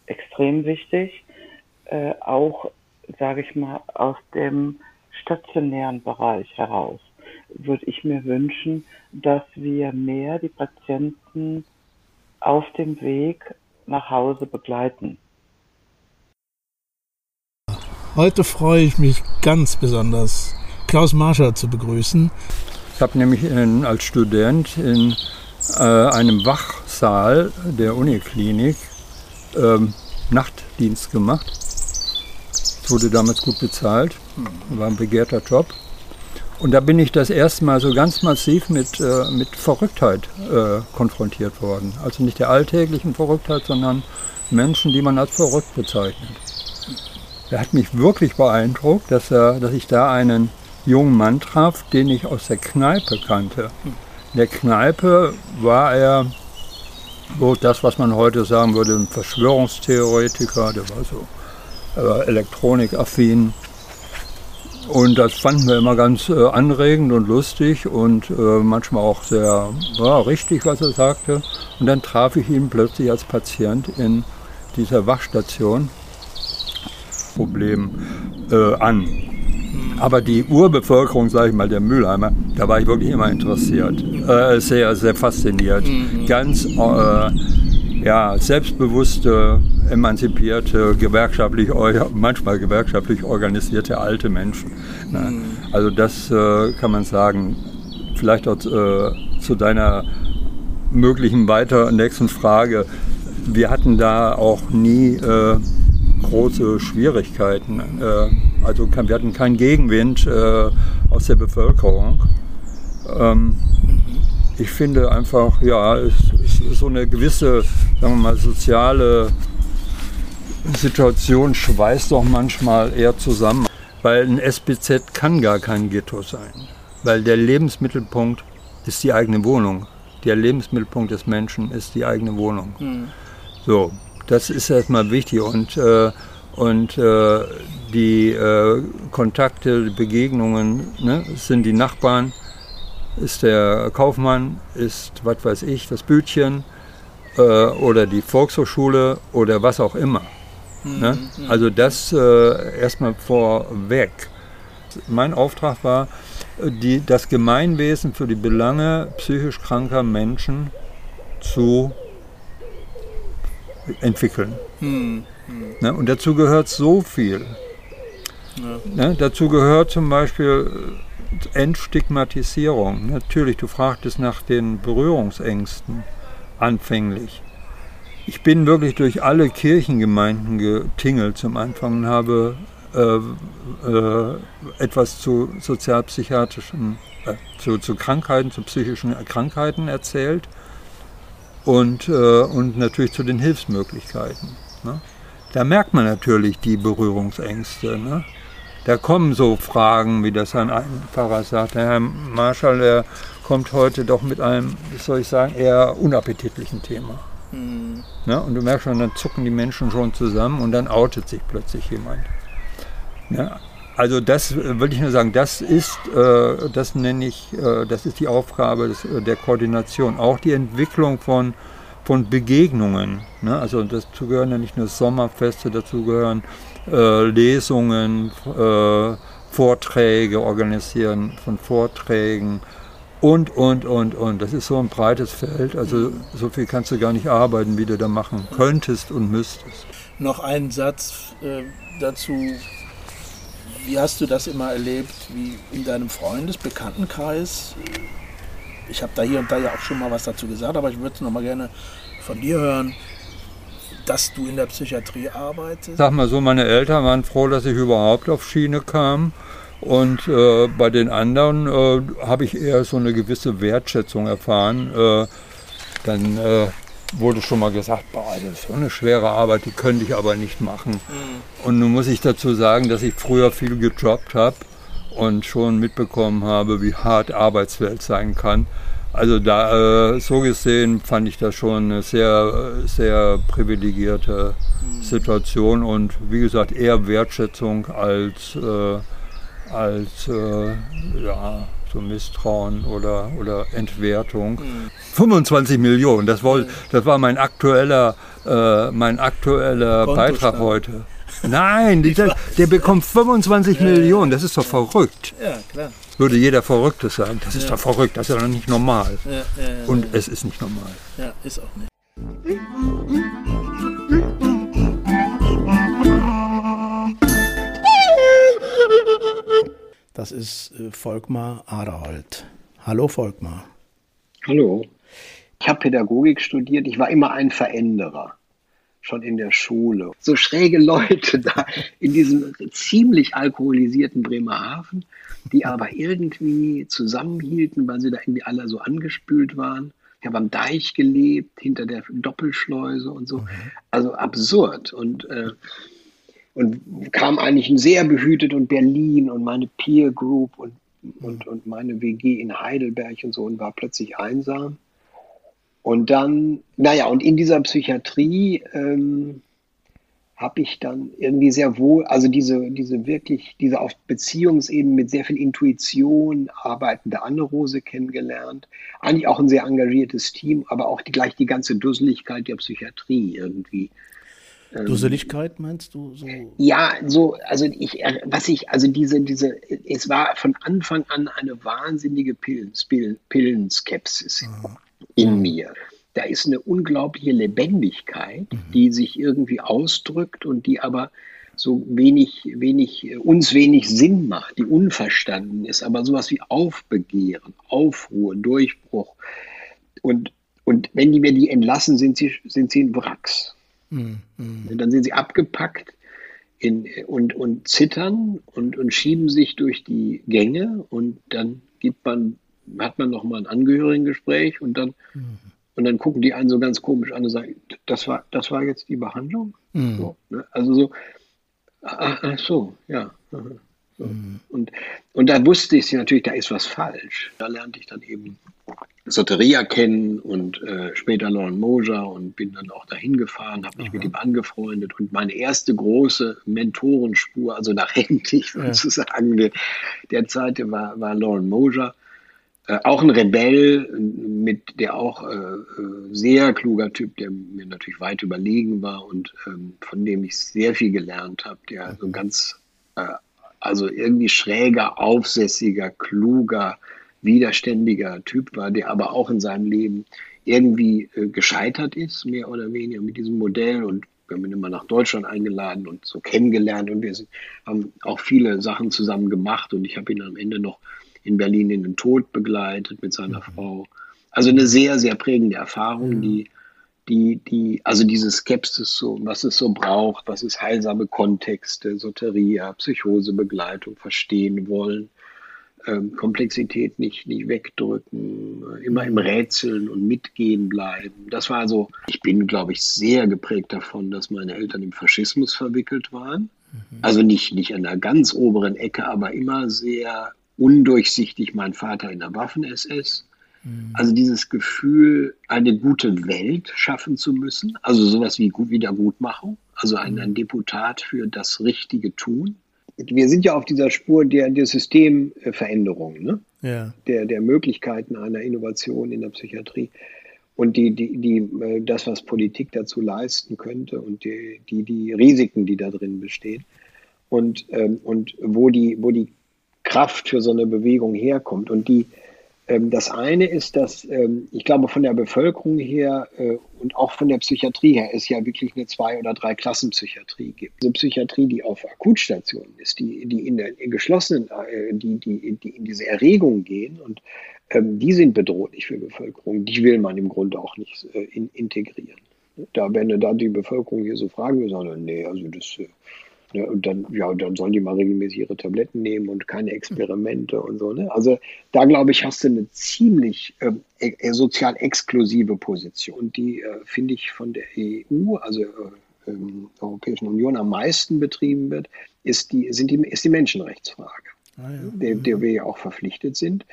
[SPEAKER 4] extrem wichtig, äh, auch, sage ich mal, aus dem stationären Bereich heraus würde ich mir wünschen, dass wir mehr die Patienten auf dem Weg nach Hause begleiten.
[SPEAKER 1] Heute freue ich mich ganz besonders, Klaus Marscher zu begrüßen.
[SPEAKER 6] Ich habe nämlich in, als Student in äh, einem Wachsaal der Uniklinik ähm, Nachtdienst gemacht. Es wurde damals gut bezahlt, war ein begehrter Job. Und da bin ich das erste Mal so ganz massiv mit, äh, mit Verrücktheit äh, konfrontiert worden. Also nicht der alltäglichen Verrücktheit, sondern Menschen, die man als verrückt bezeichnet. Er hat mich wirklich beeindruckt, dass, er, dass ich da einen jungen Mann traf, den ich aus der Kneipe kannte. In der Kneipe war er so das, was man heute sagen würde, ein Verschwörungstheoretiker, der war so äh, elektronikaffin. Und das fanden wir immer ganz äh, anregend und lustig und äh, manchmal auch sehr ja, richtig, was er sagte. Und dann traf ich ihn plötzlich als Patient in dieser Wachstation Problem äh, an. Aber die Urbevölkerung, sage ich mal, der Mülheimer, da war ich wirklich immer interessiert. Äh, sehr, sehr fasziniert. Mhm. Ganz äh, ja, selbstbewusste, emanzipierte, gewerkschaftlich, manchmal gewerkschaftlich organisierte alte Menschen. Ne? Mhm. Also das äh, kann man sagen. Vielleicht auch äh, zu deiner möglichen weiter nächsten Frage. Wir hatten da auch nie äh, große Schwierigkeiten. Äh, also wir hatten keinen Gegenwind äh, aus der Bevölkerung. Ähm, ich finde einfach, ja, es, es so eine gewisse, sagen wir mal, soziale Situation schweißt doch manchmal eher zusammen. Weil ein SBZ kann gar kein Ghetto sein. Weil der Lebensmittelpunkt ist die eigene Wohnung. Der Lebensmittelpunkt des Menschen ist die eigene Wohnung. Mhm. So, das ist erstmal wichtig und, äh, und äh, die äh, Kontakte, die Begegnungen ne, sind die Nachbarn, ist der Kaufmann, ist, was weiß ich, das Bütchen äh, oder die Volkshochschule oder was auch immer. Mhm. Ne? Mhm. Also das äh, erstmal vorweg. Mein Auftrag war, die, das Gemeinwesen für die Belange psychisch kranker Menschen zu entwickeln. Hm, hm. Ne? Und dazu gehört so viel. Ja. Ne? Dazu gehört zum Beispiel Entstigmatisierung. Natürlich, du fragtest nach den Berührungsängsten anfänglich. Ich bin wirklich durch alle Kirchengemeinden getingelt zum Anfang und habe äh, äh, etwas zu sozialpsychiatrischen, äh, zu, zu Krankheiten, zu psychischen Krankheiten erzählt und, äh, und natürlich zu den Hilfsmöglichkeiten. Ne? Da merkt man natürlich die Berührungsängste. Ne? Da kommen so Fragen, wie das ein Pfarrer sagt, der Herr Marschall, der kommt heute doch mit einem, wie soll ich sagen, eher unappetitlichen Thema. Mhm. Ne? Und du merkst schon, dann zucken die Menschen schon zusammen und dann outet sich plötzlich jemand. Ne? Also das äh, würde ich nur sagen, das ist, äh, das nenne ich, äh, das ist die Aufgabe des, äh, der Koordination. Auch die Entwicklung von, von Begegnungen. Ne? Also dazu gehören ja nicht nur Sommerfeste, dazu gehören äh, Lesungen, äh, Vorträge organisieren von Vorträgen und, und, und, und. Das ist so ein breites Feld. Also so viel kannst du gar nicht arbeiten, wie du da machen könntest und müsstest.
[SPEAKER 1] Noch einen Satz dazu wie hast du das immer erlebt, wie in deinem Freundesbekanntenkreis? Ich habe da hier und da ja auch schon mal was dazu gesagt, aber ich würde es noch mal gerne von dir hören, dass du in der Psychiatrie arbeitest.
[SPEAKER 6] Sag mal so, meine Eltern waren froh, dass ich überhaupt auf Schiene kam. Und äh, bei den anderen äh, habe ich eher so eine gewisse Wertschätzung erfahren. Äh, dann äh, wurde schon mal gesagt, boah, das ist so eine schwere Arbeit, die könnte ich aber nicht machen. Mhm. Und nun muss ich dazu sagen, dass ich früher viel gejobbt habe und schon mitbekommen habe, wie hart Arbeitswelt sein kann. Also da äh, so gesehen fand ich das schon eine sehr, sehr privilegierte mhm. Situation und wie gesagt eher Wertschätzung als, äh, als äh, ja, so Misstrauen oder, oder Entwertung. Mhm. 25 Millionen, das, war, das war mein aktueller, äh, mein aktueller Beitrag heute. Nein, der, der bekommt 25 ja, Millionen, das ist doch verrückt. Ja, klar. Würde jeder Verrückte sein. Das ist ja. doch verrückt, das ist doch nicht normal. Ja, Und es ist nicht normal. Ja, ist auch nicht.
[SPEAKER 1] Das ist äh, Volkmar Aderholt. Hallo Volkmar.
[SPEAKER 7] Hallo. Ich habe Pädagogik studiert, ich war immer ein Veränderer schon in der Schule. So schräge Leute da in diesem ziemlich alkoholisierten Bremerhaven, die aber irgendwie zusammenhielten, weil sie da irgendwie alle so angespült waren. Ich habe am Deich gelebt, hinter der Doppelschleuse und so. Mhm. Also absurd. Und, äh, und kam eigentlich sehr behütet und Berlin und meine Peer Group und, und, und meine WG in Heidelberg und so und war plötzlich einsam. Und dann, naja, und in dieser Psychiatrie ähm, habe ich dann irgendwie sehr wohl, also diese, diese wirklich, diese auf Beziehungsebene mit sehr viel Intuition arbeitende Anne-Rose kennengelernt. Eigentlich auch ein sehr engagiertes Team, aber auch die, gleich die ganze Dusseligkeit der Psychiatrie irgendwie.
[SPEAKER 1] Ähm, Dusseligkeit meinst du? So?
[SPEAKER 7] Ja, so, also ich, was ich, also diese, diese, es war von Anfang an eine wahnsinnige Pillen, Pillen, Pillenskepsis. Mhm in mhm. mir. Da ist eine unglaubliche Lebendigkeit, mhm. die sich irgendwie ausdrückt und die aber so wenig, wenig, uns wenig Sinn macht, die unverstanden ist, aber sowas wie Aufbegehren, Aufruhr, Durchbruch. Und, und wenn die mir die entlassen, sind sie, sind sie in Wracks. Mhm. Dann sind sie abgepackt in, und, und zittern und, und schieben sich durch die Gänge und dann gibt man hat man noch mal ein Angehörigengespräch und dann, mhm. und dann gucken die einen so ganz komisch an und sagen, das war, das war jetzt die Behandlung? Mhm. So, ne? Also so, ach, ach so, ja. So. Mhm. Und, und da wusste ich natürlich, da ist was falsch. Da lernte ich dann eben Soteria kennen und äh, später Lauren Moja und bin dann auch dahin gefahren, habe mich Aha. mit ihm angefreundet und meine erste große Mentorenspur, also nach endlich sozusagen ja. der, der Zeit war, war Lauren Moja äh, auch ein Rebell, mit der auch äh, äh, sehr kluger Typ, der mir natürlich weit überlegen war und ähm, von dem ich sehr viel gelernt habe, der so ganz, äh, also irgendwie schräger, aufsässiger, kluger, widerständiger Typ war, der aber auch in seinem Leben irgendwie äh, gescheitert ist, mehr oder weniger mit diesem Modell und wir haben ihn immer nach Deutschland eingeladen und so kennengelernt und wir sind, haben auch viele Sachen zusammen gemacht und ich habe ihn am Ende noch in Berlin in den Tod begleitet mit seiner mhm. Frau. Also eine sehr, sehr prägende Erfahrung, mhm. die, die, die, also diese Skepsis, so, was es so braucht, was ist heilsame Kontexte, Soteria, Psychosebegleitung, verstehen wollen, ähm, Komplexität nicht, nicht wegdrücken, äh, immer im Rätseln und Mitgehen bleiben. Das war so, ich bin, glaube ich, sehr geprägt davon, dass meine Eltern im Faschismus verwickelt waren. Mhm. Also nicht, nicht an der ganz oberen Ecke, aber immer sehr undurchsichtig mein Vater in der Waffen-SS. Mhm. Also dieses Gefühl, eine gute Welt schaffen zu müssen, also sowas wie Wiedergutmachung, also ein, ein Deputat für das richtige Tun. Wir sind ja auf dieser Spur der, der Systemveränderung, ne? ja. der, der Möglichkeiten einer Innovation in der Psychiatrie und die, die, die, äh, das, was Politik dazu leisten könnte und die, die, die Risiken, die da drin bestehen. Und, ähm, und wo, die, wo die Kraft für so eine Bewegung herkommt. Und die, das eine ist, dass ähm, ich glaube, von der Bevölkerung her äh, und auch von der Psychiatrie her es ja wirklich eine Zwei- oder Drei-Klassen-Psychiatrie gibt. Eine Psychiatrie, die auf Akutstationen ist, die, die in der in geschlossenen, äh, die, die, die in diese Erregung gehen und ähm, die sind bedrohlich für die Bevölkerung. Die will man im Grunde auch nicht äh, in, integrieren. Da, wenn da die Bevölkerung hier so fragen, sagen, nee, also das äh, Ne? Und dann, ja, dann sollen die mal regelmäßig ihreTabletten nehmen und keine Experimente und so. Ne? Also da glaube ich, hast du eine ziemlich ähm, e sozial exklusive Position, die äh, finde ich von der EU, also äh, Europäischen Union am meisten betrieben wird, ist die, sind die, ist die Menschenrechtsfrage, ah, ja. der, der wir ja auch verpflichtet sind.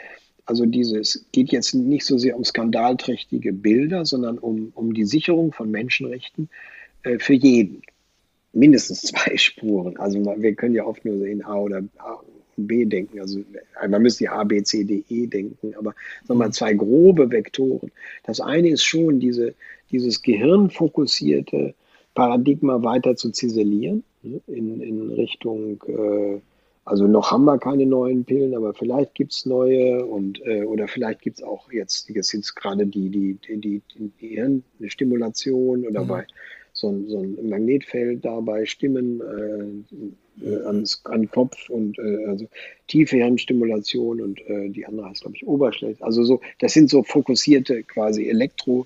[SPEAKER 7] Also dieses geht jetzt nicht so sehr um skandalträchtige Bilder, sondern um, um die Sicherung von Menschenrechten äh, für jeden mindestens zwei Spuren. Also wir können ja oft nur in A oder A und B denken. Also man müsste ja A, B, C, D, E denken, aber nochmal zwei grobe Vektoren. Das eine ist schon diese, dieses gehirnfokussierte Paradigma weiter zu ziselieren ne, in, in Richtung äh, also noch haben wir keine neuen Pillen, aber vielleicht gibt es neue und äh, oder vielleicht gibt es auch jetzt, jetzt, jetzt gerade die, die, die, die, die Hirnstimulation oder mhm. bei so ein, so ein Magnetfeld dabei Stimmen äh, äh, ans, an den Kopf und äh, also tiefe Hirnstimulation und äh, die andere heißt, glaube ich, Oberschläge. Also so, das sind so fokussierte quasi Elektro-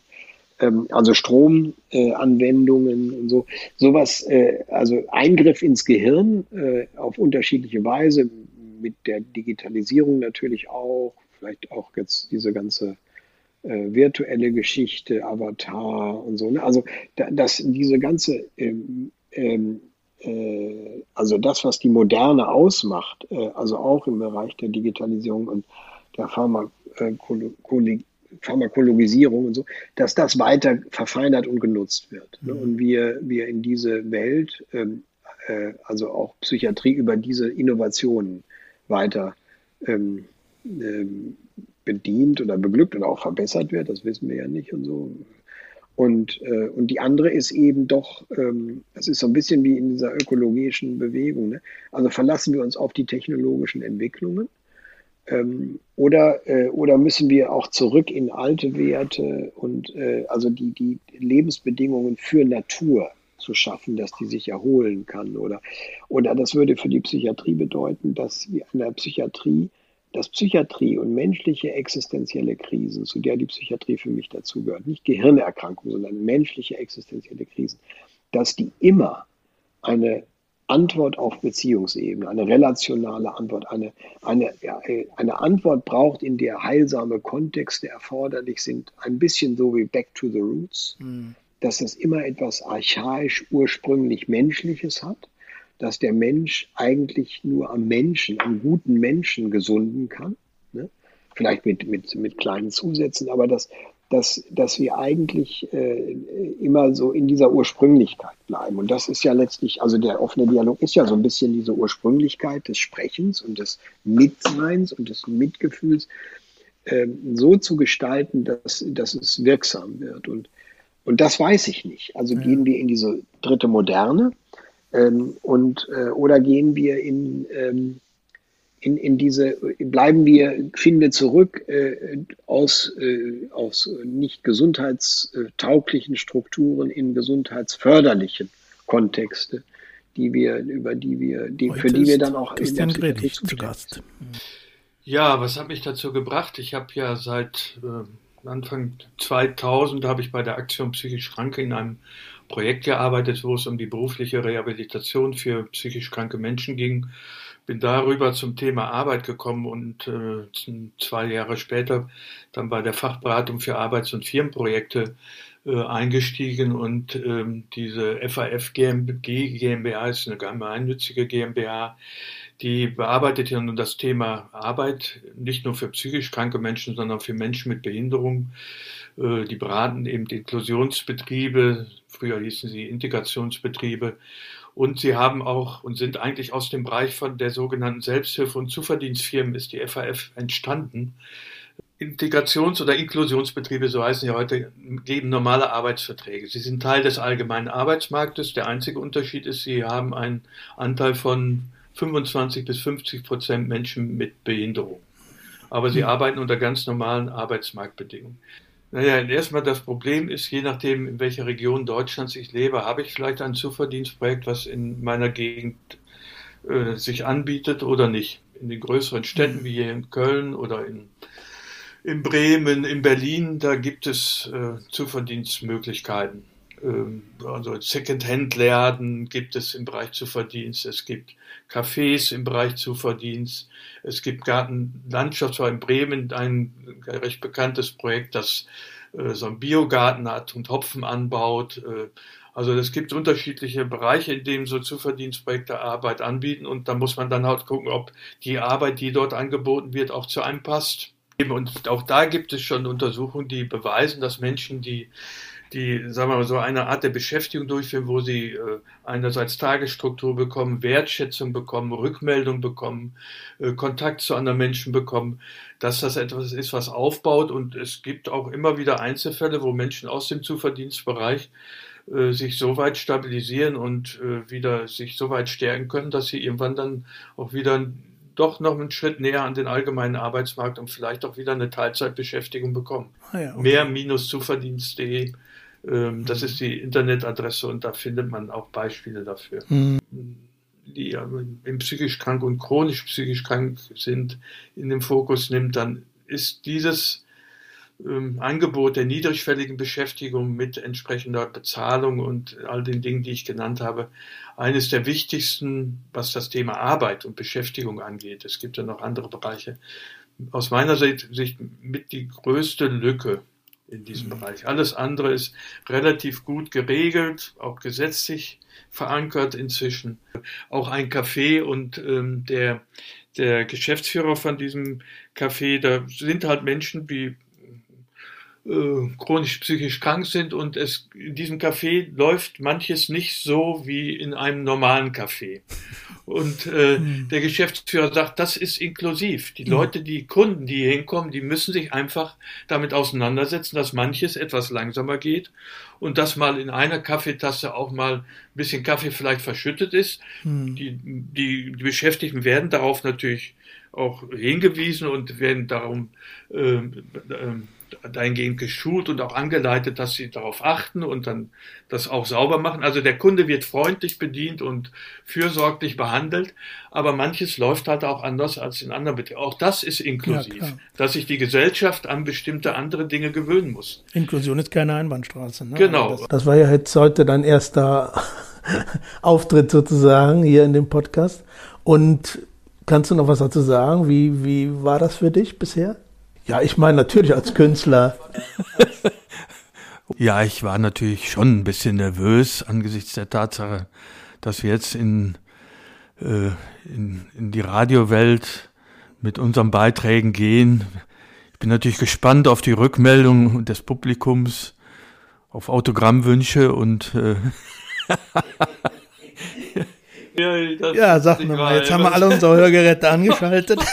[SPEAKER 7] ähm, also Stromanwendungen äh, und so. Sowas, äh, also Eingriff ins Gehirn äh, auf unterschiedliche Weise, mit der Digitalisierung natürlich auch, vielleicht auch jetzt diese ganze äh, virtuelle Geschichte, Avatar und so. Ne? Also da, das, diese ganze, ähm, ähm, äh, also das, was die Moderne ausmacht, äh, also auch im Bereich der Digitalisierung und der Pharmakologie, Pharmakologisierung und so, dass das weiter verfeinert und genutzt wird. Ne? Und wir, wir in diese Welt, ähm, äh, also auch Psychiatrie über diese Innovationen weiter ähm, ähm, bedient oder beglückt oder auch verbessert wird, das wissen wir ja nicht und so. Und, äh, und die andere ist eben doch, ähm, ist so ein bisschen wie in dieser ökologischen Bewegung. Ne? Also verlassen wir uns auf die technologischen Entwicklungen ähm, oder, äh, oder müssen wir auch zurück in alte Werte und äh, also die, die Lebensbedingungen für Natur zu schaffen, dass die sich erholen kann? Oder, oder das würde für die Psychiatrie bedeuten, dass wir in der Psychiatrie dass Psychiatrie und menschliche existenzielle Krisen, zu der die Psychiatrie für mich dazugehört, nicht Gehirnerkrankungen, sondern menschliche existenzielle Krisen, dass die immer eine Antwort auf Beziehungsebene, eine relationale Antwort, eine, eine, eine Antwort braucht, in der heilsame Kontexte erforderlich sind, ein bisschen so wie Back to the Roots, mhm. dass es immer etwas archaisch, ursprünglich Menschliches hat dass der Mensch eigentlich nur am Menschen, am guten Menschen gesunden kann. Ne? Vielleicht mit, mit, mit kleinen Zusätzen, aber dass, dass, dass wir eigentlich äh, immer so in dieser Ursprünglichkeit bleiben. Und das ist ja letztlich, also der offene Dialog ist ja so ein bisschen diese Ursprünglichkeit des Sprechens und des Mitseins und des Mitgefühls äh, so zu gestalten, dass, dass es wirksam wird. Und, und das weiß ich nicht. Also ja. gehen wir in diese dritte Moderne, ähm, und, äh, oder gehen wir in, ähm, in, in diese, bleiben wir, finden wir zurück äh, aus, äh, aus nicht gesundheitstauglichen Strukturen in gesundheitsförderlichen Kontexte, die wir, über die wir, die, für die wir dann auch
[SPEAKER 1] Christian in der Gredig zu Gast.
[SPEAKER 8] Ja, was hat mich dazu gebracht? Ich habe ja seit äh, Anfang 2000 habe ich bei der Aktion Psychisch Kranke in einem Projekt gearbeitet, wo es um die berufliche Rehabilitation für psychisch kranke Menschen ging. Bin darüber zum Thema Arbeit gekommen und äh, zwei Jahre später dann bei der Fachberatung für Arbeits- und Firmenprojekte äh, eingestiegen und ähm, diese FAF GmbH ist eine gemeinnützige GmbH, die bearbeitet ja nun das Thema Arbeit nicht nur für psychisch kranke Menschen, sondern für Menschen mit Behinderung. Äh, die beraten eben Inklusionsbetriebe, früher hießen sie Integrationsbetriebe. Und sie haben auch und sind eigentlich aus dem Bereich von der sogenannten Selbsthilfe- und Zuverdienstfirmen ist die FAF entstanden. Integrations- oder Inklusionsbetriebe, so heißen sie heute, geben normale Arbeitsverträge. Sie sind Teil des allgemeinen Arbeitsmarktes. Der einzige Unterschied ist, sie haben einen Anteil von 25 bis 50 Prozent Menschen mit Behinderung. Aber sie hm. arbeiten unter ganz normalen Arbeitsmarktbedingungen. Naja, erstmal das Problem ist, je nachdem, in welcher Region Deutschlands ich lebe, habe ich vielleicht ein Zuverdienstprojekt, was in meiner Gegend äh, sich anbietet oder nicht. In den größeren Städten wie hier in Köln oder in, in Bremen, in Berlin, da gibt es äh, Zuverdienstmöglichkeiten. Ähm, also Second-Hand-Läden gibt es im Bereich Zuverdienst, es gibt Cafés im Bereich Zuverdienst, es gibt Gartenlandschaft, zwar in Bremen ein recht bekanntes Projekt, das äh, so einen Biogarten hat und Hopfen anbaut. Äh, also es gibt unterschiedliche Bereiche, in denen so Zuverdienstprojekte Arbeit anbieten und da muss man dann halt gucken, ob die Arbeit, die dort angeboten wird, auch zu einem passt. Und auch da gibt es schon Untersuchungen, die beweisen, dass Menschen, die die, sagen wir mal, so eine Art der Beschäftigung durchführen, wo sie äh, einerseits Tagesstruktur bekommen, Wertschätzung bekommen, Rückmeldung bekommen, äh, Kontakt zu anderen Menschen bekommen, dass das etwas ist, was aufbaut. Und es gibt auch immer wieder Einzelfälle, wo Menschen aus dem Zuverdienstbereich äh, sich so weit stabilisieren und äh, wieder sich so weit stärken können, dass sie irgendwann dann auch wieder doch noch einen Schritt näher an den allgemeinen Arbeitsmarkt und vielleicht auch wieder eine Teilzeitbeschäftigung bekommen. Ah ja, okay. Mehr-zuverdienst.de Ähm, das ist die Internetadresse und da findet man auch Beispiele dafür. Mhm. Die im psychisch krank und chronisch psychisch krank sind, in den Fokus nimmt, dann ist dieses Angebot der niedrigschwelligen Beschäftigung mit entsprechender Bezahlung und all den Dingen, die ich genannt habe, eines der wichtigsten, was das Thema Arbeit und Beschäftigung angeht. Es gibt ja noch andere Bereiche. Aus meiner Sicht, mit die größte Lücke in diesem mhm. Bereich. Alles andere ist relativ gut geregelt, auch gesetzlich verankert inzwischen. Auch ein Café und ähm, der, der Geschäftsführer von diesem Café, da sind halt Menschen wie chronisch psychisch krank sind und es in diesem Café läuft manches nicht so wie in einem normalen Café. Und äh, mhm. der Geschäftsführer sagt, das ist inklusiv. Die mhm. Leute, die Kunden, die hier hinkommen, die müssen sich einfach damit auseinandersetzen, dass manches etwas langsamer geht und dass mal in einer Kaffeetasse auch mal ein bisschen Kaffee vielleicht verschüttet ist. Mhm. Die, die, die Beschäftigten werden darauf natürlich auch hingewiesen und werden darum äh, äh, dahingehend geschult und auch angeleitet, dass sie darauf achten und dann das auch sauber machen. Also der Kunde wird freundlich bedient und fürsorglich behandelt, aber manches läuft halt auch anders als in anderen Betrieben. Auch das ist inklusiv, ja, dass sich die Gesellschaft an bestimmte andere Dinge gewöhnen muss.
[SPEAKER 1] Inklusion ist keine Einbahnstraße. Ne?
[SPEAKER 8] Genau.
[SPEAKER 1] Das, das war ja jetzt heute dein erster Auftritt sozusagen hier in dem Podcast. Und kannst du noch was dazu sagen? Wie, wie war das für dich bisher? Ja, ich meine natürlich als Künstler.
[SPEAKER 6] ja, ich war natürlich schon ein bisschen nervös angesichts der Tatsache, dass wir jetzt in, äh, in, in die Radiowelt mit unseren Beiträgen gehen. Ich bin natürlich gespannt auf die Rückmeldung des Publikums, auf Autogrammwünsche und äh,
[SPEAKER 1] Ja, ja sag mir mal, jetzt haben wir alle unsere Hörgeräte angeschaltet.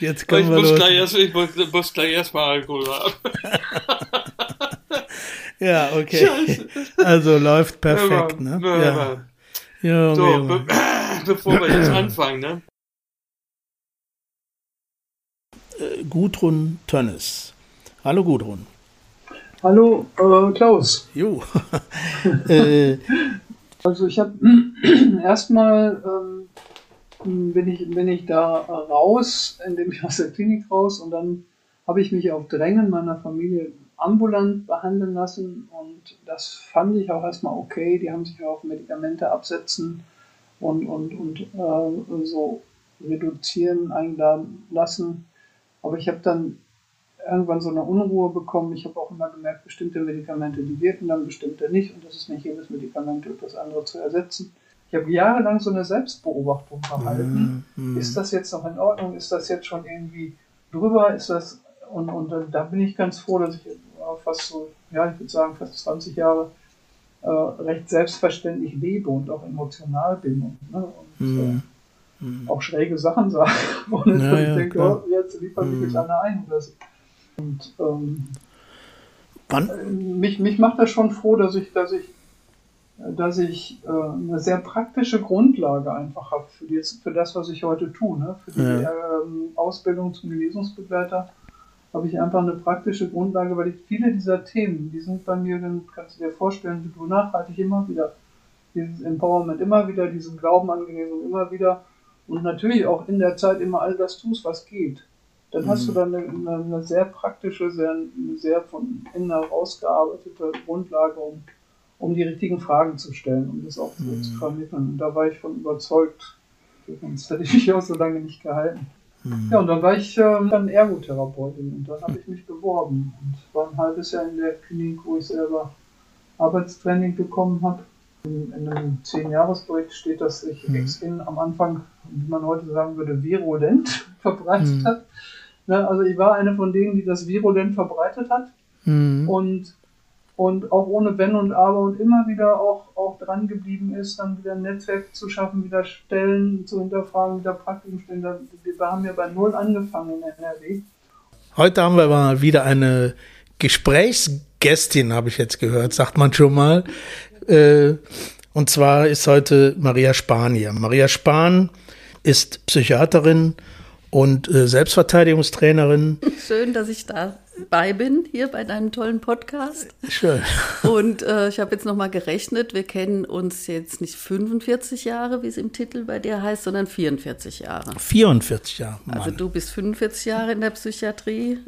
[SPEAKER 1] jetzt können ich wir muss los. Gleich erst,
[SPEAKER 8] ich muss, muss gleich erstmal Alkohol haben.
[SPEAKER 1] ja, okay. Scheiße. Also läuft perfekt, ne? Ja.
[SPEAKER 8] ja. so, be bevor wir jetzt anfangen, ne?
[SPEAKER 1] Äh, Gudrun Tönnes. Hallo Gudrun.
[SPEAKER 9] Hallo äh, Klaus.
[SPEAKER 1] Jo. äh,
[SPEAKER 9] also ich habe erstmal ähm, bin, ich, bin ich da raus, indem ich aus der Klinik raus und dann habe ich mich auf Drängen meiner Familie ambulant behandeln lassen und das fand ich auch erstmal okay. Die haben sich auf Medikamente absetzen und, und, und äh, so reduzieren eingeladen lassen. Aber ich habe dann irgendwann so eine Unruhe bekommen. Ich habe auch immer gemerkt, bestimmte Medikamente, die wirken dann, bestimmte nicht. Und das ist nicht jedes Medikament das andere zu ersetzen. Ich habe jahrelang so eine Selbstbeobachtung verhalten. Mm, mm. Ist das jetzt noch in Ordnung? Ist das jetzt schon irgendwie drüber? Ist das und, und da bin ich ganz froh, dass ich fast so, ja, ich würde sagen, fast 20 Jahre äh, recht selbstverständlich lebe und auch emotional bin und, ne, und mm. äh, auch schräge Sachen sage. Und ja, ich ja, denke, oh, jetzt liefert mich jetzt einer ein oder so. Und ähm, Wann? Mich, mich macht das schon froh, dass ich, dass ich, dass ich äh, eine sehr praktische Grundlage einfach habe für, für das, was ich heute tue. Ne? Für die ja. ähm, Ausbildung zum Genesungsbegleiter habe ich einfach eine praktische Grundlage, weil ich viele dieser Themen, die sind bei mir, dann kannst du dir vorstellen, wie du nachhaltig immer wieder dieses Empowerment immer wieder, diesen Glauben an Genesung immer wieder und natürlich auch in der Zeit immer all das tust, was geht dann hast du mhm. dann eine, eine, sehr praktische, sehr, sehr von innen herausgearbeitete Grundlage, um, um die richtigen Fragen zu stellen, um das auch mhm. zu vermitteln. Und da war ich von überzeugt, sonst hätte ich mich auch so lange nicht gehalten. Mhm. Ja, und dann war ich äh, dann Ergotherapeutin und dann habe ich mich beworben und war ein halbes Jahr in der Klinik, wo ich selber Arbeitstraining bekommen habe. In, in einem Zehn-Jahres-Bericht steht, dass sich mhm. Ex-In am Anfang, wie man heute sagen würde, virulent verbreitet mhm. hat. Ne? Also ich war eine von denen, die das virulent verbreitet hat mhm. und, und auch ohne Wenn und Aber und immer wieder auch, auch dran geblieben ist, dann wieder ein Netzwerk zu schaffen, wieder Stellen zu hinterfragen, wieder Praktiken stellen. Wir haben ja bei Null angefangen in NRW.
[SPEAKER 1] Heute haben wir mal wieder eine Gesprächsgästin, habe ich jetzt gehört, sagt man schon mal. Äh, und zwar ist heute Maria Spahn hier. Maria Spahn ist Psychiaterin und äh, Selbstverteidigungstrainerin.
[SPEAKER 10] Schön, dass ich da bei bin hier bei deinem tollen Podcast.
[SPEAKER 1] Schön.
[SPEAKER 10] Und äh, ich habe jetzt nochmal gerechnet, wir kennen uns jetzt nicht 45 Jahre, wie es im Titel bei dir heißt, sondern 44 Jahre.
[SPEAKER 1] 44 Jahre.
[SPEAKER 10] Mann. Also du bist 45 Jahre in der Psychiatrie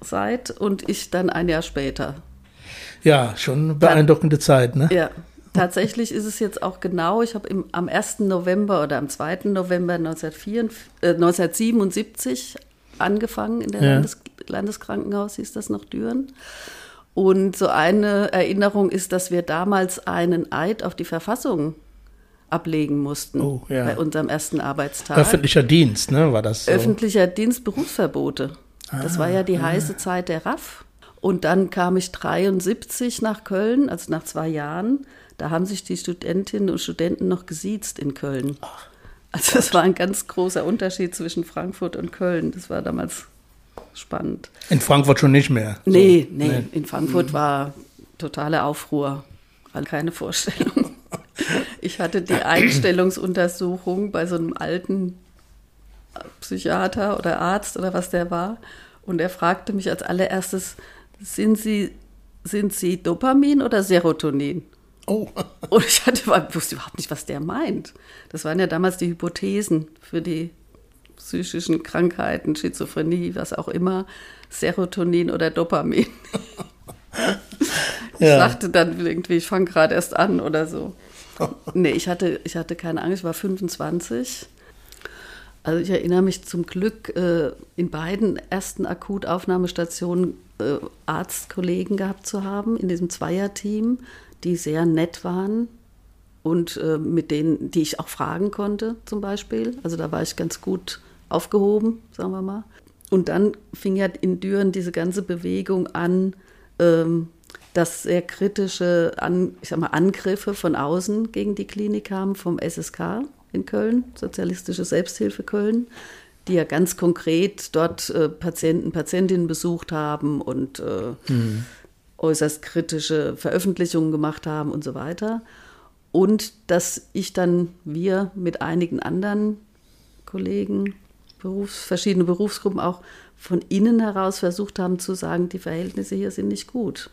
[SPEAKER 10] seit und ich dann ein Jahr später.
[SPEAKER 1] Ja, schon beeindruckende dann, Zeit, ne?
[SPEAKER 10] Ja. Tatsächlich ist es jetzt auch genau, ich habe am 1. November oder am 2. November 1944, äh, 1977 angefangen in der ja. Landes Landeskrankenhaus, hieß das noch Düren. Und so eine Erinnerung ist, dass wir damals einen Eid auf die Verfassung ablegen mussten oh, ja. bei unserem ersten Arbeitstag.
[SPEAKER 1] Öffentlicher Dienst, ne, war das? So?
[SPEAKER 10] Öffentlicher Dienst, Berufsverbote. Ah, das war ja die ah. heiße Zeit der RAF. Und dann kam ich 73 nach Köln, also nach zwei Jahren. Da haben sich die Studentinnen und Studenten noch gesiezt in Köln. Also das war ein ganz großer Unterschied zwischen Frankfurt und Köln. Das war damals spannend.
[SPEAKER 1] In Frankfurt schon nicht mehr?
[SPEAKER 10] Nee, so. nee, nee. in Frankfurt mhm. war totale Aufruhr. War keine Vorstellung. Ich hatte die Einstellungsuntersuchung bei so einem alten Psychiater oder Arzt oder was der war. Und er fragte mich als allererstes, sind Sie, sind Sie Dopamin oder Serotonin? Oh. Und ich hatte, wusste überhaupt nicht, was der meint. Das waren ja damals die Hypothesen für die psychischen Krankheiten, Schizophrenie, was auch immer, Serotonin oder Dopamin. ich ja. sagte dann irgendwie, ich fange gerade erst an oder so. Nee, ich hatte, ich hatte keine Angst, ich war 25. Also ich erinnere mich zum Glück äh, in beiden ersten Akutaufnahmestationen äh, Arztkollegen gehabt zu haben, in diesem Zweierteam, die sehr nett waren und äh, mit denen, die ich auch fragen konnte zum Beispiel. Also da war ich ganz gut aufgehoben, sagen wir mal. Und dann fing ja in Düren diese ganze Bewegung an, ähm, dass sehr kritische an, ich sag mal, Angriffe von außen gegen die Klinik kamen, vom SSK in Köln, Sozialistische Selbsthilfe Köln, die ja ganz konkret dort äh, Patienten, Patientinnen besucht haben und äh, mhm. äußerst kritische Veröffentlichungen gemacht haben und so weiter. Und dass ich dann, wir mit einigen anderen Kollegen, Berufs-, verschiedene Berufsgruppen auch von innen heraus versucht haben zu sagen, die Verhältnisse hier sind nicht gut.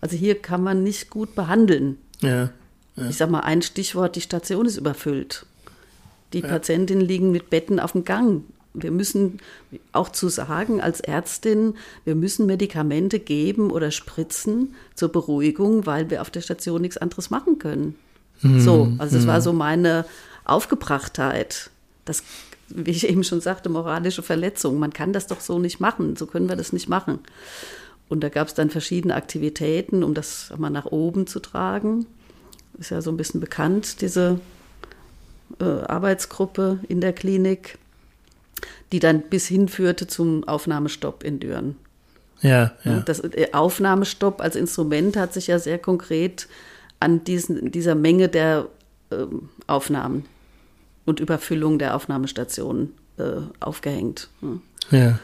[SPEAKER 10] Also hier kann man nicht gut behandeln. Ja, ja. Ich sage mal ein Stichwort, die Station ist überfüllt. Die ja. Patientinnen liegen mit Betten auf dem Gang. Wir müssen auch zu sagen als Ärztin, wir müssen Medikamente geben oder spritzen zur Beruhigung, weil wir auf der Station nichts anderes machen können. Mhm. So, also das mhm. war so meine Aufgebrachtheit. Das wie ich eben schon sagte, moralische Verletzung. Man kann das doch so nicht machen, so können wir das nicht machen. Und da gab es dann verschiedene Aktivitäten, um das mal nach oben zu tragen. Ist ja so ein bisschen bekannt, diese äh, Arbeitsgruppe in der Klinik, die dann bis hin führte zum Aufnahmestopp in Düren. Ja, ja. Das äh, Aufnahmestopp als Instrument hat sich ja sehr konkret an diesen, dieser Menge der äh, Aufnahmen und Überfüllung der Aufnahmestationen äh, aufgehängt. Ja.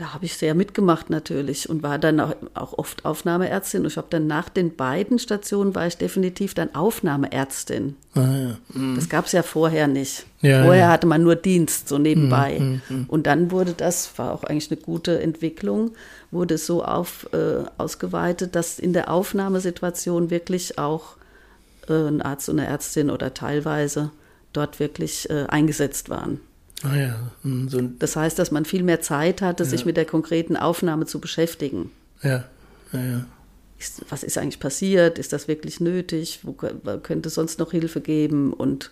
[SPEAKER 10] Da habe ich sehr mitgemacht natürlich und war dann auch, auch oft Aufnahmeärztin. Und ich habe dann nach den beiden Stationen war ich definitiv dann Aufnahmeärztin. Ah, ja. mhm. Das gab es ja vorher nicht. Ja, vorher hatte man nur Dienst so nebenbei. Mhm, mhm, mhm, und dann wurde das, war auch eigentlich eine gute Entwicklung, wurde so auf, äh, ausgeweitet, dass in der Aufnahmesituation wirklich auch äh, ein Arzt und eine Ärztin oder teilweise dort wirklich äh, eingesetzt waren. Ah ja. Hm, so das heißt, dass man viel mehr Zeit hatte, ja. sich mit der konkreten Aufnahme zu beschäftigen. Ja, ja, ja. Ist, was ist eigentlich passiert? Ist das wirklich nötig? Wo könnte sonst noch Hilfe geben? Und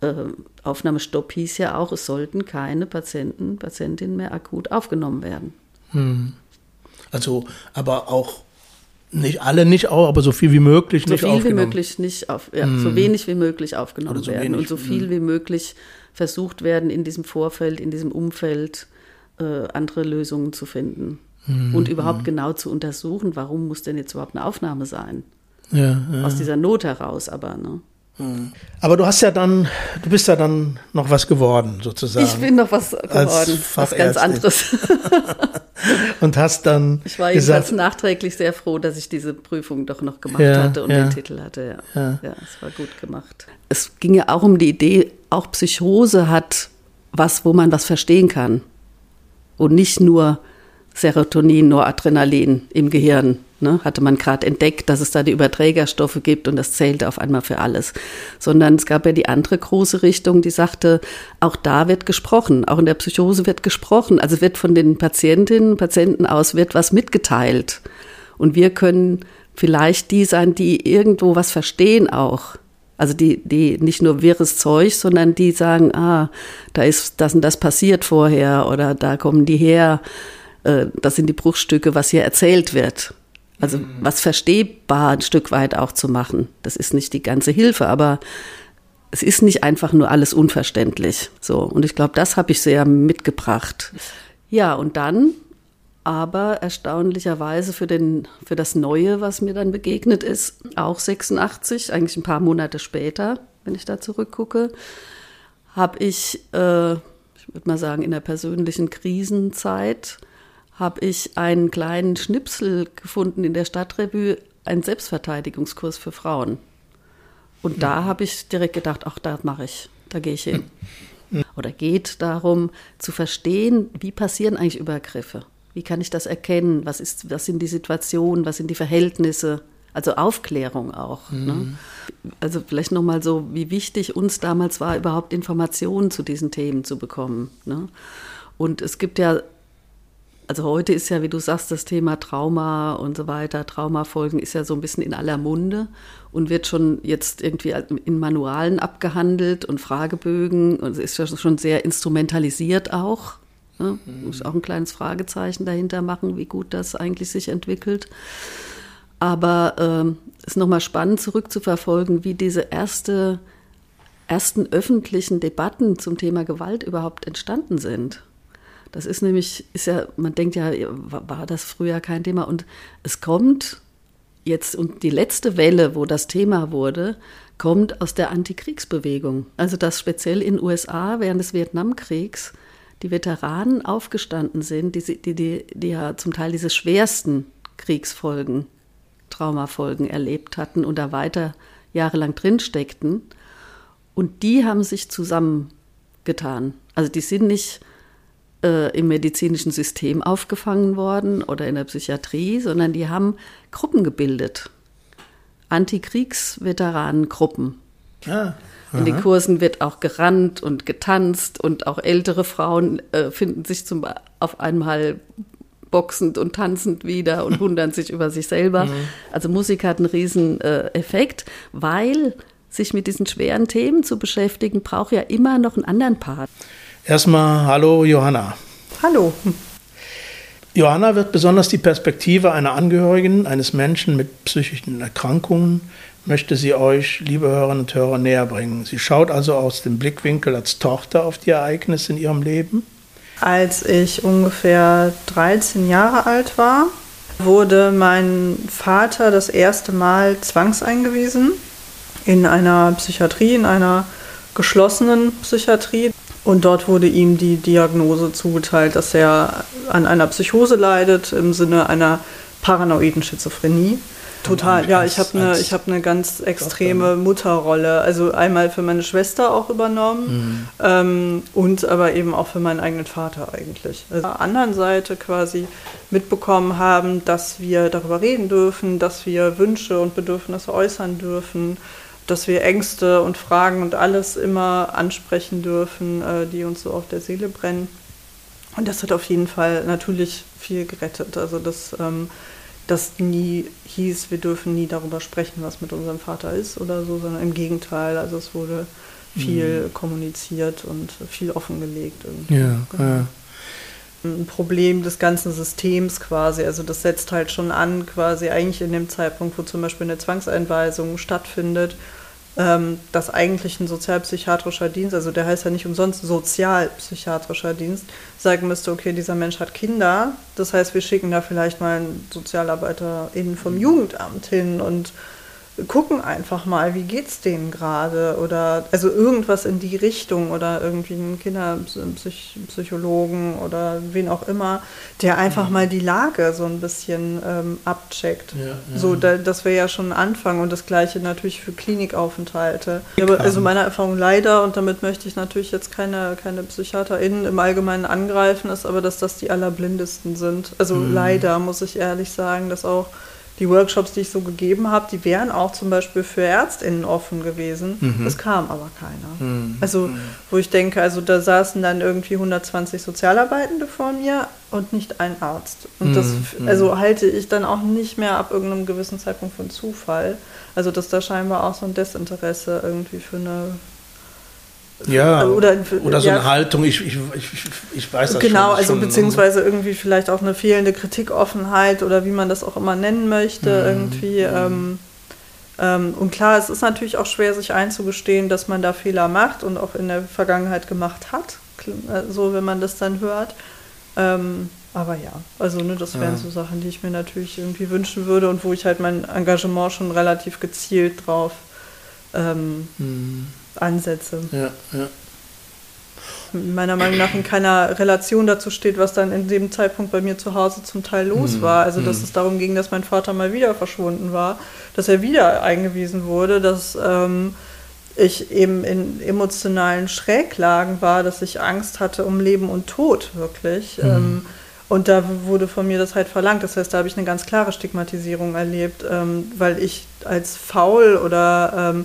[SPEAKER 10] äh, Aufnahmestopp hieß ja auch, es sollten keine Patienten, Patientinnen mehr akut aufgenommen werden. Hm.
[SPEAKER 1] Also, aber auch nicht alle nicht auch, aber so viel wie möglich
[SPEAKER 10] so nicht aufgenommen. So viel wie möglich nicht auf, ja, mm. so wenig wie möglich aufgenommen so werden wenig, und so viel mm. wie möglich versucht werden, in diesem Vorfeld, in diesem Umfeld äh, andere Lösungen zu finden. Mm. Und überhaupt genau zu untersuchen, warum muss denn jetzt überhaupt eine Aufnahme sein? Ja, ja. Aus dieser Not heraus aber, ne?
[SPEAKER 1] Hm. Aber du hast ja dann, du bist ja dann noch was geworden, sozusagen.
[SPEAKER 10] Ich bin noch was geworden, was ganz anderes.
[SPEAKER 1] und hast dann.
[SPEAKER 10] Ich war jedenfalls nachträglich sehr froh, dass ich diese Prüfung doch noch gemacht ja, hatte und ja. den Titel hatte. Ja. ja, ja, es war gut gemacht. Es ging ja auch um die Idee, auch Psychose hat was, wo man was verstehen kann. Und nicht nur Serotonin, Noradrenalin im Gehirn. Ne, hatte man gerade entdeckt, dass es da die Überträgerstoffe gibt und das zählte auf einmal für alles. Sondern es gab ja die andere große Richtung, die sagte, auch da wird gesprochen, auch in der Psychose wird gesprochen. Also wird von den Patientinnen und Patienten aus wird was mitgeteilt. Und wir können vielleicht die sein, die irgendwo was verstehen auch. Also die, die nicht nur wirres Zeug, sondern die sagen, ah, da ist das und das passiert vorher oder da kommen die her. Äh, das sind die Bruchstücke, was hier erzählt wird. Also mhm. was verstehbar ein Stück weit auch zu machen. Das ist nicht die ganze Hilfe, aber es ist nicht einfach nur alles unverständlich. So und ich glaube, das habe ich sehr mitgebracht. Ja und dann, aber erstaunlicherweise für den für das Neue, was mir dann begegnet ist, auch 86, eigentlich ein paar Monate später, wenn ich da zurückgucke, habe ich, äh, ich würde mal sagen, in der persönlichen Krisenzeit habe ich einen kleinen Schnipsel gefunden in der Stadtrevue, einen Selbstverteidigungskurs für Frauen. Und da habe ich direkt gedacht, ach, da mache ich, da gehe ich hin. Oder geht darum zu verstehen, wie passieren eigentlich Übergriffe? Wie kann ich das erkennen? Was, ist, was sind die Situationen? Was sind die Verhältnisse? Also Aufklärung auch. Ne? Mhm. Ne? Also vielleicht nochmal so, wie wichtig uns damals war, überhaupt Informationen zu diesen Themen zu bekommen. Ne? Und es gibt ja also heute ist ja, wie du sagst, das Thema Trauma und so weiter, Traumafolgen ist ja so ein bisschen in aller Munde und wird schon jetzt irgendwie in Manualen abgehandelt und Fragebögen und ist ja schon sehr instrumentalisiert auch. Ne? Mhm. Muss auch ein kleines Fragezeichen dahinter machen, wie gut das eigentlich sich entwickelt. Aber ähm, es äh, ist nochmal spannend zurückzuverfolgen, wie diese erste, ersten öffentlichen Debatten zum Thema Gewalt überhaupt entstanden sind. Das ist nämlich, ist ja, man denkt ja, war das früher kein Thema und es kommt jetzt und die letzte Welle, wo das Thema wurde, kommt aus der Antikriegsbewegung. Also dass speziell in USA während des Vietnamkriegs die Veteranen aufgestanden sind, die, die, die, die ja zum Teil diese schwersten Kriegsfolgen, Traumafolgen erlebt hatten und da weiter jahrelang drinsteckten. Und die haben sich zusammengetan. Also die sind nicht äh, im medizinischen System aufgefangen worden oder in der Psychiatrie, sondern die haben Gruppen gebildet. Antikriegsveteranengruppen. Ah, in den Kursen wird auch gerannt und getanzt und auch ältere Frauen äh, finden sich zum, auf einmal boxend und tanzend wieder und wundern sich über sich selber. Mhm. Also Musik hat einen riesen äh, Effekt, weil sich mit diesen schweren Themen zu beschäftigen, braucht ja immer noch einen anderen Part.
[SPEAKER 1] Erstmal hallo Johanna.
[SPEAKER 10] Hallo.
[SPEAKER 1] Johanna wird besonders die Perspektive einer Angehörigen eines Menschen mit psychischen Erkrankungen möchte sie euch, liebe Hörerinnen und Hörer, näher bringen. Sie schaut also aus dem Blickwinkel als Tochter auf die Ereignisse in ihrem Leben.
[SPEAKER 11] Als ich ungefähr 13 Jahre alt war, wurde mein Vater das erste Mal zwangseingewiesen in einer Psychiatrie, in einer geschlossenen Psychiatrie. Und dort wurde ihm die Diagnose zugeteilt, dass er an einer Psychose leidet im Sinne einer paranoiden Schizophrenie. Total, ja, ich habe eine hab ne ganz extreme Mutterrolle. Also einmal für meine Schwester auch übernommen mhm. ähm, und aber eben auch für meinen eigenen Vater eigentlich. Also auf der anderen Seite quasi mitbekommen haben, dass wir darüber reden dürfen, dass wir Wünsche und Bedürfnisse äußern dürfen, dass wir Ängste und Fragen und alles immer ansprechen dürfen, äh, die uns so auf der Seele brennen. Und das hat auf jeden Fall natürlich viel gerettet. Also dass ähm, das nie hieß, wir dürfen nie darüber sprechen, was mit unserem Vater ist oder so, sondern im Gegenteil. Also es wurde viel mhm. kommuniziert und viel offengelegt. Irgendwie. Ja, genau. ja ein Problem des ganzen Systems quasi. Also das setzt halt schon an, quasi eigentlich in dem Zeitpunkt, wo zum Beispiel eine Zwangseinweisung stattfindet, ähm, dass eigentlich ein sozialpsychiatrischer Dienst, also der heißt ja nicht umsonst sozialpsychiatrischer Dienst, sagen müsste, okay, dieser Mensch hat Kinder, das heißt, wir schicken da vielleicht mal einen SozialarbeiterInnen vom Jugendamt hin und gucken einfach mal, wie geht's denen gerade oder also irgendwas in die Richtung oder irgendwie einen Kinderpsychologen oder wen auch immer, der einfach mhm. mal die Lage so ein bisschen ähm, abcheckt. Ja, ja. So, da, das wäre ja schon ein Anfang und das gleiche natürlich für Klinikaufenthalte. Aber, also meiner Erfahrung leider und damit möchte ich natürlich jetzt keine, keine PsychiaterInnen im Allgemeinen angreifen, ist aber, dass das die allerblindesten sind. Also mhm. leider muss ich ehrlich sagen, dass auch die Workshops, die ich so gegeben habe, die wären auch zum Beispiel für ÄrztInnen offen gewesen. Mhm. Es kam aber keiner. Mhm. Also, mhm. wo ich denke, also da saßen dann irgendwie 120 Sozialarbeitende vor mir und nicht ein Arzt. Und das, mhm. also halte ich dann auch nicht mehr ab irgendeinem gewissen Zeitpunkt von Zufall. Also, dass da scheinbar auch so ein Desinteresse irgendwie für eine
[SPEAKER 1] ja, oder, oder so ja, eine Haltung, ich, ich, ich, ich weiß das
[SPEAKER 11] Genau,
[SPEAKER 1] schon,
[SPEAKER 11] also schon, beziehungsweise irgendwie vielleicht auch eine fehlende Kritikoffenheit oder wie man das auch immer nennen möchte, mhm. irgendwie. Ähm, ähm, und klar, es ist natürlich auch schwer, sich einzugestehen, dass man da Fehler macht und auch in der Vergangenheit gemacht hat, äh, so wenn man das dann hört. Ähm, aber ja, also ne, das wären ja. so Sachen, die ich mir natürlich irgendwie wünschen würde und wo ich halt mein Engagement schon relativ gezielt drauf ähm, mhm ansetze. Ja, ja. Meiner Meinung nach in keiner Relation dazu steht, was dann in dem Zeitpunkt bei mir zu Hause zum Teil los mhm. war. Also, dass mhm. es darum ging, dass mein Vater mal wieder verschwunden war, dass er wieder eingewiesen wurde, dass ähm, ich eben in emotionalen Schräglagen war, dass ich Angst hatte um Leben und Tod wirklich. Mhm. Ähm, und da wurde von mir das halt verlangt. Das heißt, da habe ich eine ganz klare Stigmatisierung erlebt, ähm, weil ich als faul oder ähm,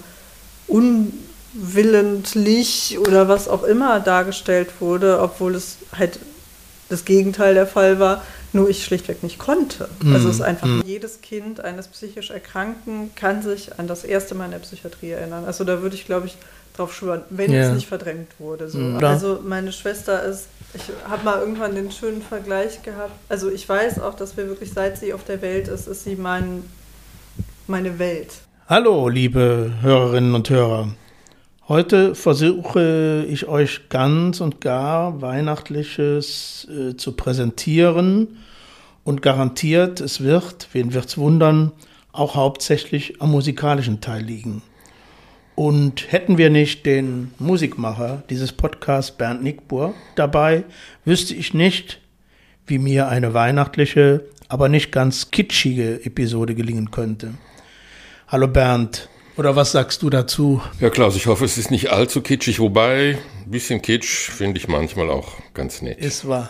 [SPEAKER 11] un willentlich oder was auch immer dargestellt wurde, obwohl es halt das Gegenteil der Fall war, nur ich schlichtweg nicht konnte. Mm. Also es ist einfach, mm. jedes Kind eines psychisch Erkrankten kann sich an das erste Mal in der Psychiatrie erinnern. Also da würde ich, glaube ich, drauf schwören, wenn yeah. es nicht verdrängt wurde. So. Mm. Also meine Schwester ist, ich habe mal irgendwann den schönen Vergleich gehabt. Also ich weiß auch, dass wir wirklich, seit sie auf der Welt ist, ist sie mein, meine Welt.
[SPEAKER 1] Hallo, liebe Hörerinnen und Hörer. Heute versuche ich euch ganz und gar Weihnachtliches äh, zu präsentieren und garantiert, es wird, wen wird's wundern, auch hauptsächlich am musikalischen Teil liegen. Und hätten wir nicht den Musikmacher dieses Podcasts Bernd Nickbur dabei, wüsste ich nicht, wie mir eine weihnachtliche, aber nicht ganz kitschige Episode gelingen könnte. Hallo Bernd, oder was sagst du dazu?
[SPEAKER 12] Ja, Klaus, ich hoffe, es ist nicht allzu kitschig, wobei ein bisschen Kitsch finde ich manchmal auch ganz nett.
[SPEAKER 1] Ist wahr.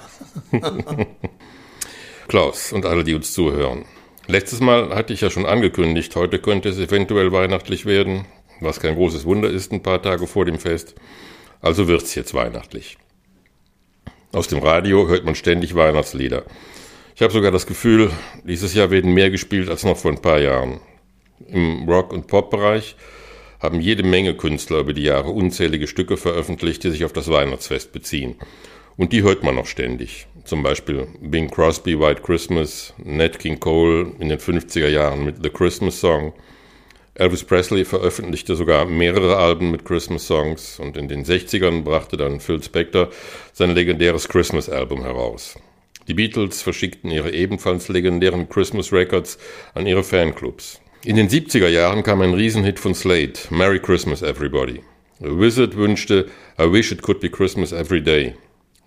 [SPEAKER 12] Klaus und alle, die uns zuhören. Letztes Mal hatte ich ja schon angekündigt, heute könnte es eventuell weihnachtlich werden, was kein großes Wunder ist, ein paar Tage vor dem Fest. Also wird es jetzt weihnachtlich. Aus dem Radio hört man ständig Weihnachtslieder. Ich habe sogar das Gefühl, dieses Jahr werden mehr gespielt als noch vor ein paar Jahren. Im Rock- und Pop-Bereich haben jede Menge Künstler über die Jahre unzählige Stücke veröffentlicht, die sich auf das Weihnachtsfest beziehen. Und die hört man noch ständig. Zum Beispiel Bing Crosby, White Christmas, Nat King Cole in den 50er Jahren mit The Christmas Song. Elvis Presley veröffentlichte sogar mehrere Alben mit Christmas Songs und in den 60ern brachte dann Phil Spector sein legendäres Christmas Album heraus. Die Beatles verschickten ihre ebenfalls legendären Christmas Records an ihre Fanclubs. In den 70er Jahren kam ein Riesenhit von Slade, Merry Christmas Everybody. A Wizard wünschte I wish it could be Christmas every day.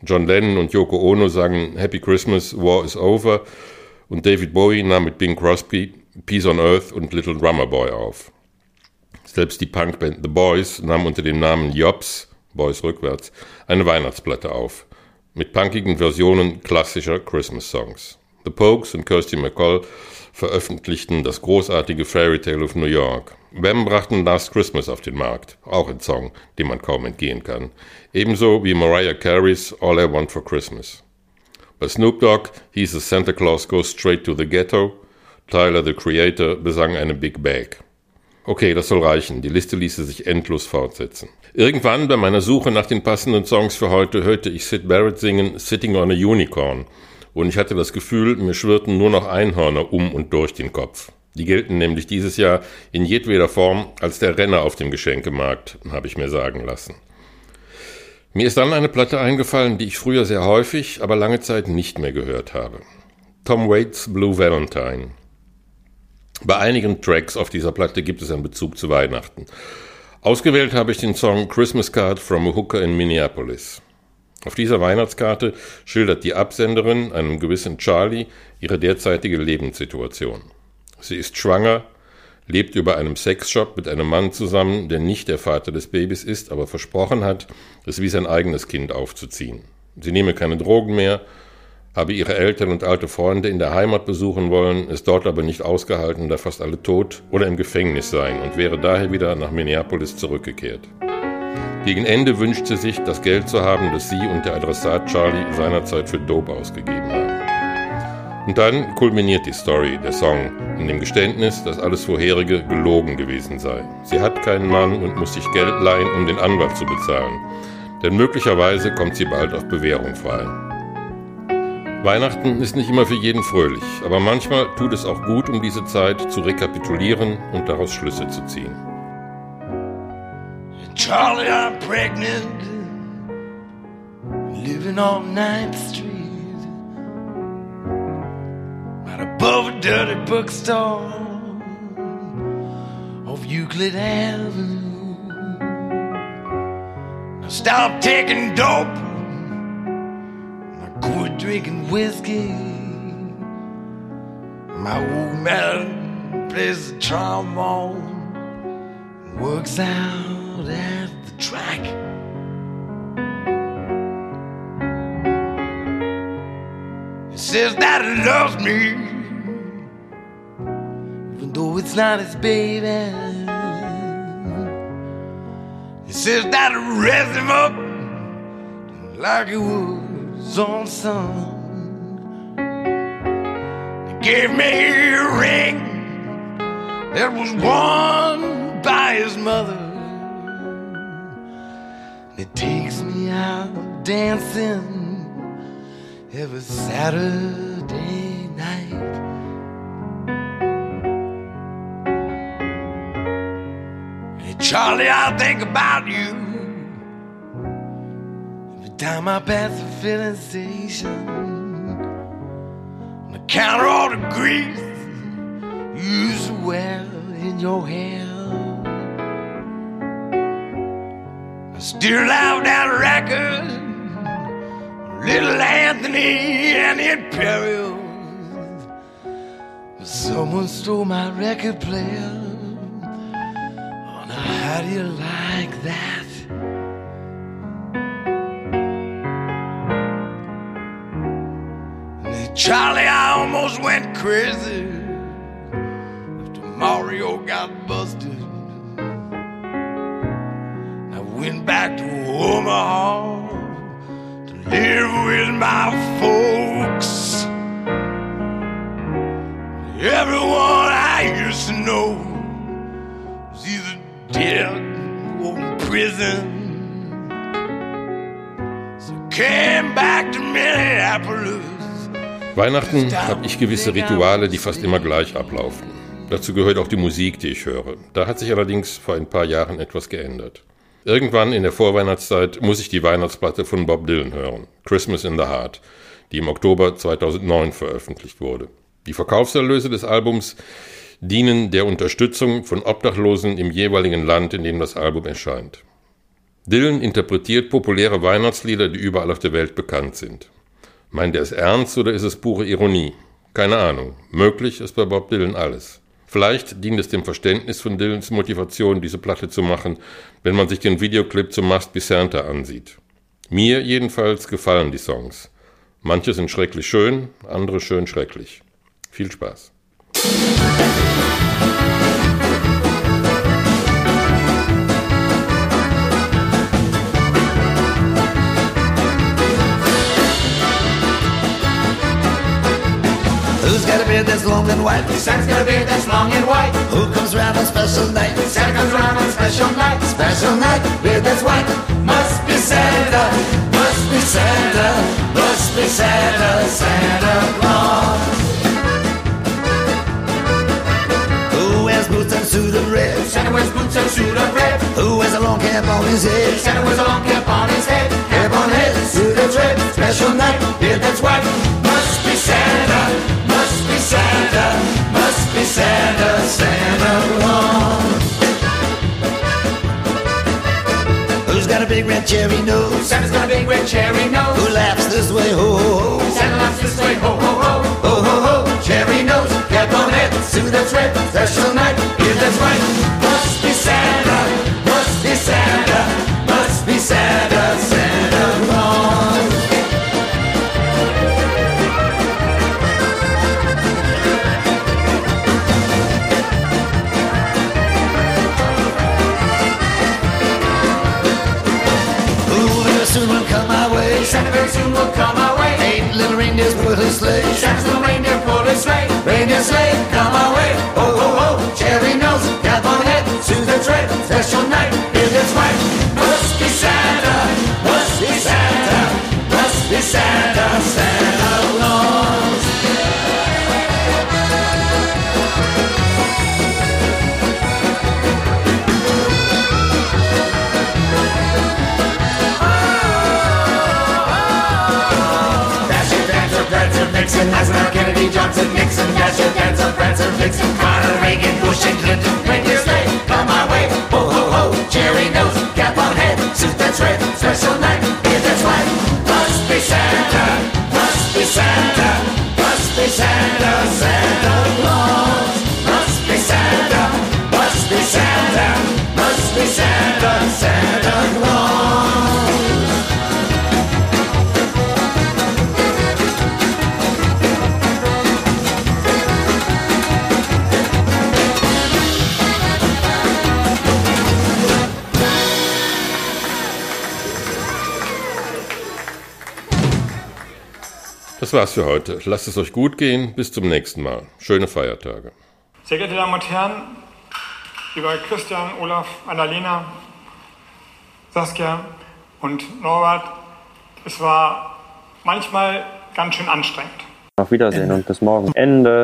[SPEAKER 12] John Lennon und Yoko Ono sangen Happy Christmas, War is over und David Bowie nahm mit Bing Crosby Peace on Earth und Little Drummer Boy auf. Selbst die Punkband The Boys nahm unter dem Namen Jobs, Boys rückwärts, eine Weihnachtsplatte auf, mit punkigen Versionen klassischer Christmas-Songs. The Pokes und Kirsty McCall veröffentlichten das großartige Fairy Tale of New York. Wham brachten Last Christmas auf den Markt, auch ein Song, dem man kaum entgehen kann. Ebenso wie Mariah Carey's All I Want for Christmas. Bei Snoop Dogg hieß es Santa Claus Goes Straight to the Ghetto. Tyler, the Creator, besang eine Big Bag. Okay, das soll reichen. Die Liste ließe sich endlos fortsetzen. Irgendwann bei meiner Suche nach den passenden Songs für heute hörte ich Sid Barrett singen Sitting on a Unicorn und ich hatte das Gefühl, mir schwirrten nur noch Einhörner um und durch den Kopf. Die gelten nämlich dieses Jahr in jedweder Form als der Renner auf dem Geschenkemarkt, habe ich mir sagen lassen. Mir ist dann eine Platte eingefallen, die ich früher sehr häufig, aber lange Zeit nicht mehr gehört habe. Tom Waits Blue Valentine. Bei einigen Tracks auf dieser Platte gibt es einen Bezug zu Weihnachten. Ausgewählt habe ich den Song Christmas Card from a Hooker in Minneapolis. Auf dieser Weihnachtskarte schildert die Absenderin, einem gewissen Charlie, ihre derzeitige Lebenssituation. Sie ist schwanger, lebt über einem Sexshop mit einem Mann zusammen, der nicht der Vater des Babys ist, aber versprochen hat, es wie sein eigenes Kind aufzuziehen. Sie nehme keine Drogen mehr, habe ihre Eltern und alte Freunde in der Heimat besuchen wollen, ist dort aber nicht ausgehalten, da fast alle tot oder im Gefängnis seien und wäre daher wieder nach Minneapolis zurückgekehrt. Gegen Ende wünscht sie sich, das Geld zu haben, das sie und der Adressat Charlie seinerzeit für Dope ausgegeben haben. Und dann kulminiert die Story, der Song, in dem Geständnis, dass alles vorherige gelogen gewesen sei. Sie hat keinen Mann und muss sich Geld leihen, um den Anwalt zu bezahlen. Denn möglicherweise kommt sie bald auf Bewährung frei. Weihnachten ist nicht immer für jeden fröhlich, aber manchmal tut es auch gut, um diese Zeit zu rekapitulieren und daraus Schlüsse zu ziehen. Charlie, I'm pregnant, living on 9th Street, right above a dirty bookstore off Euclid Avenue. Now stop taking dope. Quit drinking whiskey. My old man plays the trombone. And works out Oh, at the track. He says that he loves me, even though it's not his baby. He says that he raised him up like would own son. He gave me a ring that was worn by his mother. It takes me out dancing every Saturday night. Hey, Charlie, I think about you every time I pass the filling station, on counter all the grease you used wear in your hair. I still have that record, Little Anthony and the Imperials. Someone stole my record player. Oh, now how do you like that? Charlie, I almost went crazy after Mario got busted. Went back to Omaha to live with my folks. Everyone I used to know was either dead or in prison. So I came back to Minneapolis. Weihnachten habe ich gewisse Rituale, die fast immer gleich ablaufen. Dazu gehört auch die Musik, die ich höre. Da hat sich allerdings vor ein paar Jahren etwas geändert. Irgendwann in der Vorweihnachtszeit muss ich die Weihnachtsplatte von Bob Dylan hören, Christmas in the Heart, die im Oktober 2009 veröffentlicht wurde. Die Verkaufserlöse des Albums dienen der Unterstützung von Obdachlosen im jeweiligen Land, in dem das Album erscheint. Dylan interpretiert populäre Weihnachtslieder, die überall auf der Welt bekannt sind. Meint er es ernst oder ist es pure Ironie? Keine Ahnung. Möglich ist bei Bob Dylan alles. Vielleicht dient es dem Verständnis von Dylans Motivation, diese Platte zu machen, wenn man sich den Videoclip zu Must Be Santa ansieht. Mir jedenfalls gefallen die Songs. Manche sind schrecklich schön, andere schön schrecklich. Viel Spaß. Who's got a beard that's long and white? Santa's got a beard that's long and white. Who comes around on special night? Santa comes around on special night. Special night, beard that's white. Must be Santa, must be Santa, must be Santa, Santa Claus. Boots and suit of red? Santa wears boots and suit of red. Who wears a long cap on his head? Santa wears a long cap on his head. Cap on head, suit of red. Special night, beard that's white. Must be Santa. Must be Santa, must be Santa, Santa alone.
[SPEAKER 13] Who's got a big red cherry nose? Santa's got a big red cherry nose. Who laughs this way, ho ho ho? Santa laughs this way, ho ho ho. Ho ho ho, cherry nose, cap on head, suit that's red, special night, yeah that's right. Will come way. Eight little reindeers pull a sleigh. Santa's little reindeer pull a sleigh. Reindeer sleigh, come my way. Ho ho ho, cherry nose, cap on head, that's red, special night, Vixen, Eisenhower, Kennedy, Johnson, Nixon, Dasher, Dancer, Prancer, Vixen, Connor, Reagan, Bush, and Clinton, reindeer sleigh, come my way, ho ho ho, cherry nose, cap on head, suit that's red,
[SPEAKER 12] war's für heute. Lasst es euch gut gehen. Bis zum nächsten Mal. Schöne Feiertage.
[SPEAKER 14] Sehr geehrte Damen und Herren, lieber Christian, Olaf, Annalena, Saskia und Norbert, es war manchmal ganz schön anstrengend.
[SPEAKER 15] Auf Wiedersehen und bis morgen. Ende.